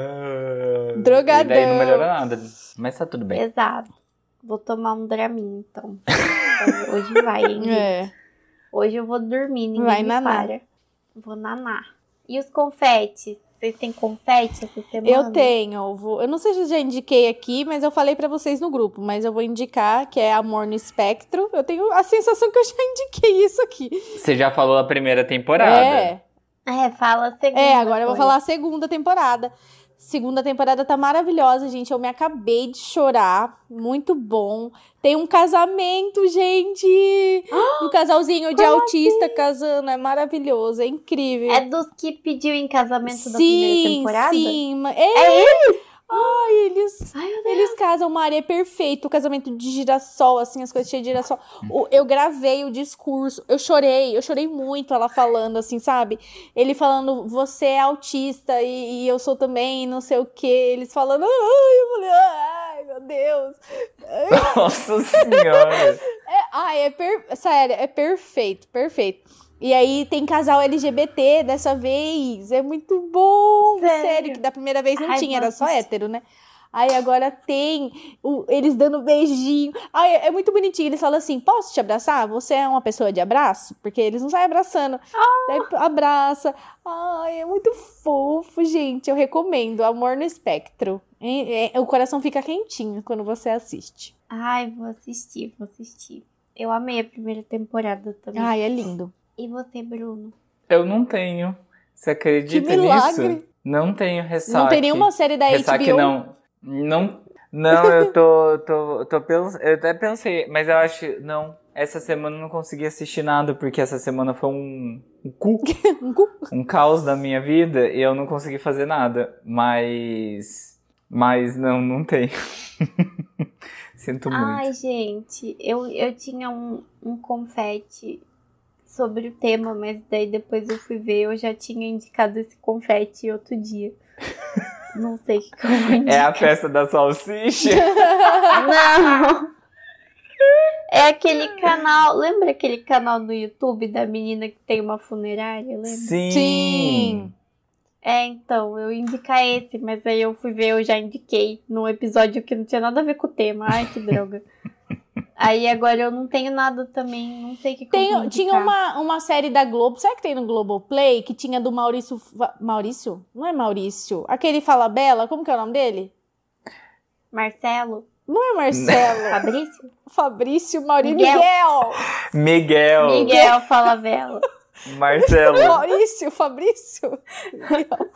Drogadão. E daí não melhorou nada. Mas tá tudo bem. Exato. Vou tomar um Dramin, então. Então, Hoje vai, hein? É. Hoje eu vou dormir, ninguém Vai me nanar. para. Vou nanar. E os confetes? Vocês têm confete essa semana? Eu tenho, eu vou- eu não sei se eu já indiquei aqui, mas eu falei pra vocês no grupo, mas eu vou indicar que é Amor no Espectro. Eu tenho a sensação que eu já indiquei isso aqui. Você já falou a primeira temporada. É, É, fala a segunda. é, agora eu vou coisa. falar a segunda temporada. Segunda temporada tá maravilhosa, gente. Eu me acabei de chorar. Muito bom. Tem um casamento, gente. Um casalzinho de autista casando. É maravilhoso, é incrível. É dos que pediu em casamento da primeira sim, temporada? sim. ma- É, Ai, eles, eles casam, Mari, é perfeito. O casamento de girassol, assim, as coisas cheias de girassol. O- eu gravei o discurso, eu chorei, eu chorei muito ela falando, assim, sabe? Ele falando, você é autista e, e eu sou também, não sei o quê. Eles falando, ai, eu falei, ai, meu Deus. Nossa senhora. É, ai, é per... sério, é perfeito, perfeito. E aí tem casal LGBT dessa vez. É muito bom. Sério? Sério, que da primeira vez não Ai, tinha, era só hétero, né? Aí agora tem o- eles dando beijinho. Ai, é muito bonitinho. Eles falam assim: posso te abraçar? Você é uma pessoa de abraço? Porque eles não saem abraçando. Daí abraça. Ai, é muito fofo, gente. Eu recomendo. Amor no espectro. É- é- o coração fica quentinho quando você assiste. Ai, vou assistir, vou assistir. Eu amei a primeira temporada também. Ai, é lindo. E você, Bruno? Eu não tenho. Você acredita Que milagre. nisso? Não tenho ressaque. Não tem nenhuma série da Ressaque HBO. não. Não, não eu tô, tô, tô pens... Eu até pensei, mas eu acho. Não, essa semana eu não consegui assistir nada, porque essa semana foi um, cu, Um cu. um caos da minha vida e eu não consegui fazer nada. Mas. Mas não, não tenho. Sinto muito. Ai, gente, eu, eu tinha um, um confete sobre o tema, mas daí depois eu fui ver, eu já tinha indicado esse confete outro dia. Não sei o que que eu vou É a festa da salsicha? Não! É aquele canal. Lembra aquele canal no YouTube da menina que tem uma funerária? Lembra? Sim. Sim. É, então, eu indicar esse, mas aí eu fui ver, eu já indiquei num episódio que não tinha nada a ver com o tema. Ai, que droga. aí agora eu não tenho nada também, não sei o que, Tem, tinha uma, uma série da Globo, será que tem no Globoplay? Que tinha do Maurício. Maurício? Não é Maurício. Aquele Fala Bela, como que é o nome dele? Marcelo? Não é Marcelo. Fabrício? Fabrício Maurício. Miguel. Miguel! Miguel. Miguel Falabella. Marcelo. Maurício, Fabrício. Miguel.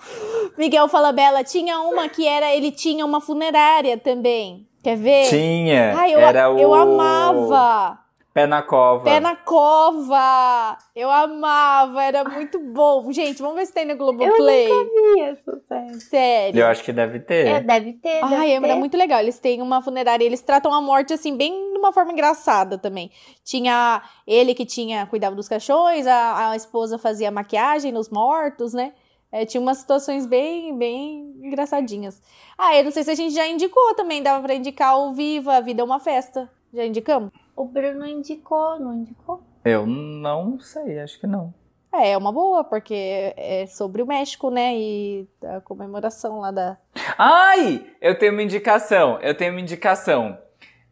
Miguel Fala Bela. Tinha uma que era. Ele tinha uma funerária também. Quer ver? Tinha. Ai, eu, Era o. eu amava. Pé na cova. Pé na cova. Eu amava. Era muito bom. Gente, vamos ver se tem no Globoplay. Ih, essa série. Sério. Eu acho que deve ter. É, deve ter. Deve Ai, ter. era muito legal. Eles têm uma funerária, eles tratam a morte assim, bem de uma forma engraçada também. Tinha ele que tinha, cuidava dos cachorros, a, a esposa fazia maquiagem nos mortos, né? É, tinha umas situações bem, bem engraçadinhas. Ah, eu não sei se a gente já indicou também, dava pra indicar o Viva, a Vida é uma Festa. Já indicamos? O Bruno indicou, não indicou? Eu não sei, acho que não. É, é uma boa, porque é sobre o México, né? E a comemoração lá da. Ai! Eu tenho uma indicação. Eu tenho uma indicação.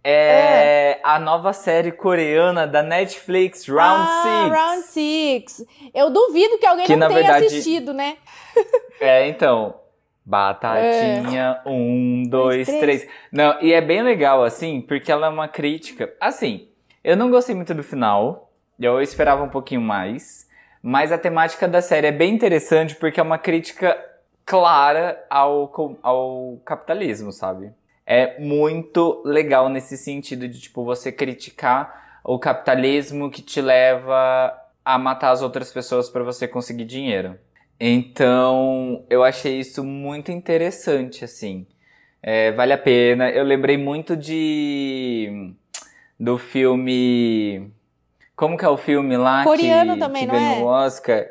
É, a nova série coreana da Netflix, Round ah, 6. Round Six. Eu duvido que alguém Que, não tenha verdade- assistido, né? É, então. Batatinha, um, dois, três. três. Não, e é bem legal, assim, porque ela é uma crítica. Assim, eu não gostei muito do final. Eu esperava um pouquinho mais. Mas a temática da série é bem interessante porque é uma crítica clara ao, ao capitalismo, sabe? É muito legal nesse sentido de, tipo, você criticar o capitalismo que te leva a matar as outras pessoas para você conseguir dinheiro. Então, eu achei isso muito interessante, assim. É, vale a pena. Eu lembrei muito de. do filme. Como que é o filme lá? Coreano que, também, que não ganhou é? o Oscar?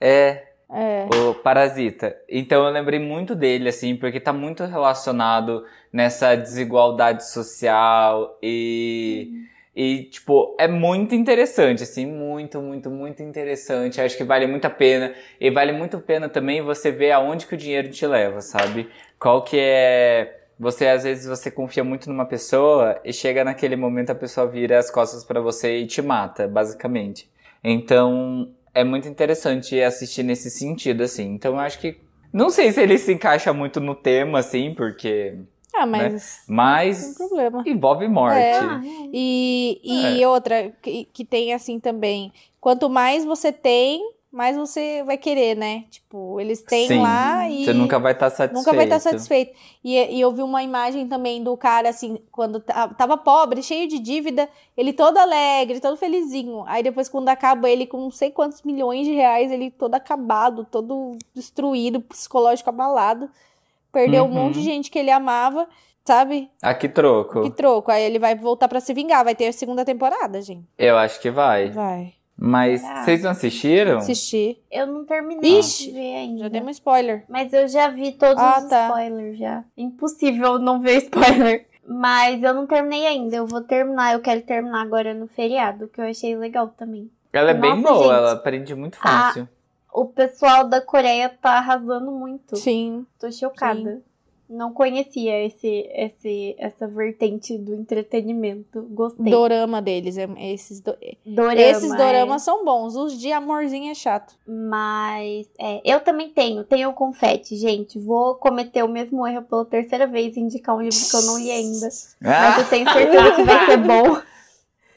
É, É. o Parasita. Então eu lembrei muito dele, assim, porque tá muito relacionado nessa desigualdade social e. E, tipo, é muito interessante, assim, muito, muito, muito interessante. Acho que vale muito a pena. E vale muito a pena também você ver aonde que o dinheiro te leva, sabe? Qual que é. Você, às vezes, você confia muito numa pessoa e chega naquele momento a pessoa vira as costas pra você e te mata, basicamente. Então, é muito interessante assistir nesse sentido, assim. Então, eu acho que. Não sei se ele se encaixa muito no tema, assim, porque. Ah, mas. Não Mas tem problema. envolve morte. É. Ah, E, e outra que, que tem assim também. Quanto mais você tem, mais você vai querer, né? Tipo, eles têm Sim. lá e. Você nunca vai estar satisfeito. Nunca vai estar satisfeito. E, e eu vi uma imagem também do cara, assim, quando ta- tava pobre, cheio de dívida, ele todo alegre, todo felizinho. Aí depois, quando acaba ele com não sei quantos milhões de reais, ele todo acabado, todo destruído, psicológico abalado. Perdeu um Uhum. monte de gente que ele amava, sabe? Aqui troco. Que troco. Aí ele vai voltar pra se vingar. Vai ter a segunda temporada, gente. Eu acho que vai. Vai. Mas vocês não assistiram? Assistir. Eu não terminei Ixi, de ver ainda. Já dei um spoiler. Mas eu já vi todos Ah, os tá. spoilers já. Impossível não ver spoiler. Mas eu não terminei ainda. Eu vou terminar. Eu quero terminar agora no feriado, que eu achei legal também. Ela é bem Nossa, boa, gente. ela aprende muito Ah, fácil. O pessoal da Coreia tá arrasando muito. Sim. Tô chocada. Não conhecia esse, esse, essa vertente do entretenimento. Gostei. Dorama deles. é- Esses, do- Dorama, esses é. doramas são bons. Os de amorzinho é chato. Mas é, eu também tenho, tenho o confete, gente. Vou cometer o mesmo erro pela terceira vez e indicar um livro que eu não li ainda. Mas eu tenho certeza que vai ser bom.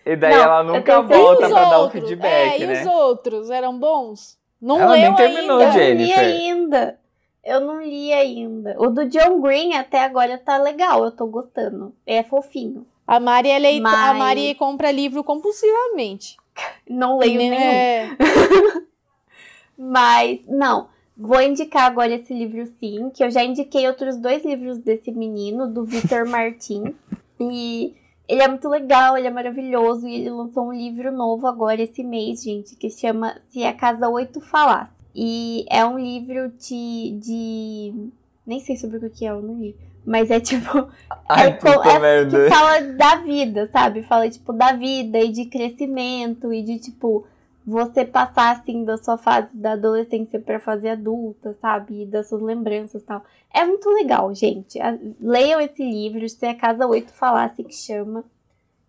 E daí Não, ela nunca volta pra dar o outros? feedback, é, né? E os outros eram bons? Não Ela nem leu terminou, ainda. Eu não li Jennifer. ainda. Eu não li ainda. O do John Green até agora tá legal, eu tô gostando. É fofinho. A Mari, é a Mas- Mari compra livro compulsivamente. Não leio nenhum. É. Mas, não. Vou indicar agora esse livro sim, que eu já indiquei outros dois livros desse menino, do Victor Martins. E ele é muito legal, ele é maravilhoso. E ele lançou um livro novo agora esse mês, gente, que chama Se a Casa Oito Falasse. E é um livro de. de... Nem sei sobre o que é, eu não li. Mas é tipo. Ai, é, co- puta é que fala da vida, sabe? Fala, tipo, da vida e de crescimento e de, tipo, você passar, assim, da sua fase da adolescência pra fase adulta, sabe? E das suas lembranças e tal. É muito legal, gente. Leiam esse livro, Se a Casa 8 Falasse, que chama.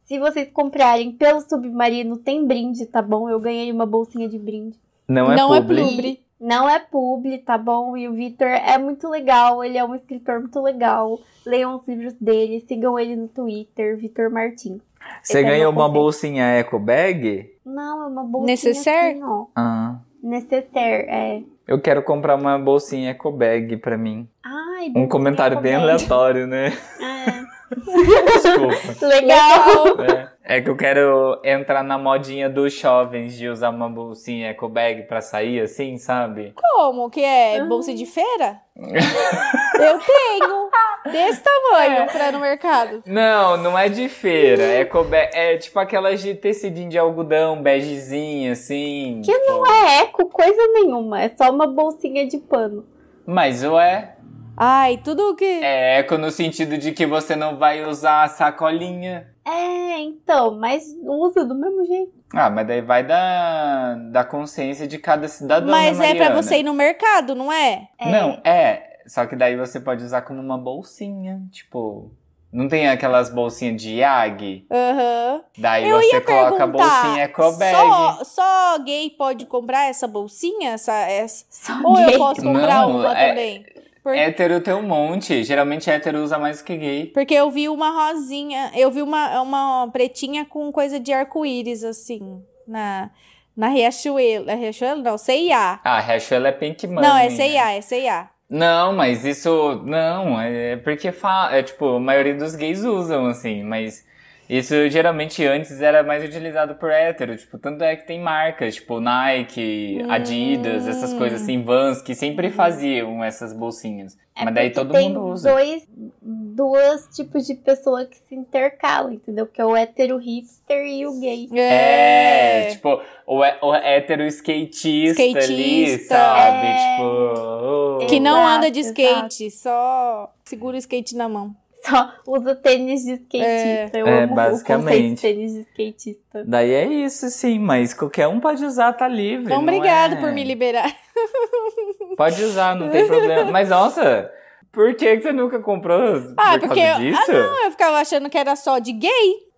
Se vocês comprarem pelo Submarino, tem brinde, tá bom? Eu ganhei uma bolsinha de brinde. Não é não é publi. publi. Não é publi, tá bom? E o Victor é muito legal, ele é um escritor muito legal. Leiam os livros dele, sigam ele no Twitter, Victor Martins. Você Esse é ganhou uma bolsinha eco bag? Não, é uma bolsinha Necessaire? assim, ó. Ah. Necessaire, é. Eu quero comprar uma bolsinha eco bag pra mim. Ai, Um comentário bem aleatório, né? É. Desculpa. Legal. É. É que eu quero entrar na modinha dos jovens de usar uma bolsinha eco bag pra sair assim, sabe? Como que é? Ah. Bolsa de feira? Eu tenho. Desse tamanho pra ir no mercado. Não, não é de feira. É, eco bag, é tipo aquelas de tecidinho de algodão, begezinha, assim. Que tipo. não é eco coisa nenhuma, é só uma bolsinha de pano. Mas ué, Ai, tudo que. é eco no sentido de que você não vai usar a sacolinha. É, então, mas usa do mesmo jeito. Ah, mas daí vai da, da consciência de cada cidadão. Mas né, é pra Mariana? você ir no mercado, não é? É. Não, é. Só que daí você pode usar como uma bolsinha. Tipo, não tem aquelas bolsinhas de Yag? Aham. Daí Eu você coloca a bolsinha eco bag. Só, só gay pode comprar essa bolsinha? Essa, essa... Só Ou eu gay. posso comprar Não, uma é- também? Por- Hétero tem um monte. Geralmente hétero usa mais que gay. Porque eu vi uma rosinha, eu vi uma, uma pretinha com coisa de arco-íris, assim, na, na Riachuelo. É Riachuelo? Não, C&A. Ah, Riachuelo é Pink Money. Não, é né? C&A, é C&A. Não, mas isso. Não, é porque fa... é tipo, a maioria dos gays usam, assim, mas isso geralmente antes era mais utilizado por hétero. Tipo, tanto é que tem marcas, tipo Nike, Hum. Adidas, essas coisas assim, Vans, que sempre faziam essas bolsinhas. É mas daí todo tem mundo usa. dois, dois tipos de pessoa que se intercalam, entendeu? Que é o hétero hipster e o gay. É, tipo, o, o hétero skatista, ali, Skatista. sabe? É. Tipo. oh. que não Exato, anda de exato. skate, só segura o skate na mão. Só usa tênis de skatista. Eu É, amo o basicamente. conceito de tênis de skatista. Daí é isso, sim, mas qualquer um pode usar, tá livre. Então, não obrigado é- por me liberar. Pode usar, não tem problema. Mas nossa, por que, você nunca comprou Ah, por porque causa eu- disso? Eu ficava achando que era só de gay,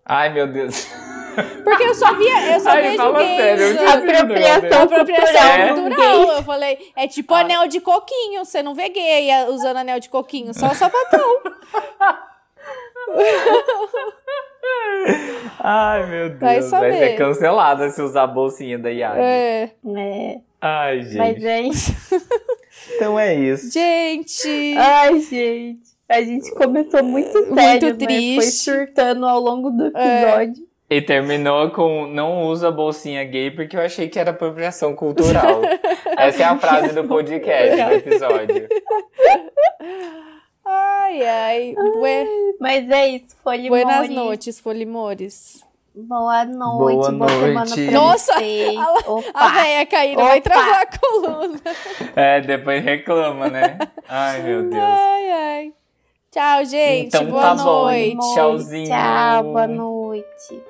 Ai, meu Deus. Porque eu só via, eu só Ai, vejo gays. sério, eu negócio Apropriação. Apropriação É. cultural. Eu falei, é tipo Ah. anel de coquinho. Você não vê gay usando anel de coquinho, só sapatão. Ai, meu Deus. Vai Vai, ser cancelada se usar a bolsinha da Yagi. É. É, Ai, gente. mas é isso. Então é isso. Gente. Ai, gente. A gente começou muito sério, Muito né? Foi triste. surtando ao longo do É. E terminou com não usa bolsinha gay porque eu achei que era apropriação cultural. Essa é a frase do podcast do episódio. Ai, ai. Bue- Mas é isso, foi Buenas noites, Folimores. Boa noite, Boa boa, semana noite. pra Nossa, vocês. A Opa! véia caída vai travar a coluna. É, depois reclama, né? Ai, meu Deus. Ai, ai. Tchau, gente. Então Boa tá bom. noite. Boa noite, Tchauzinho. Tchau, boa noite.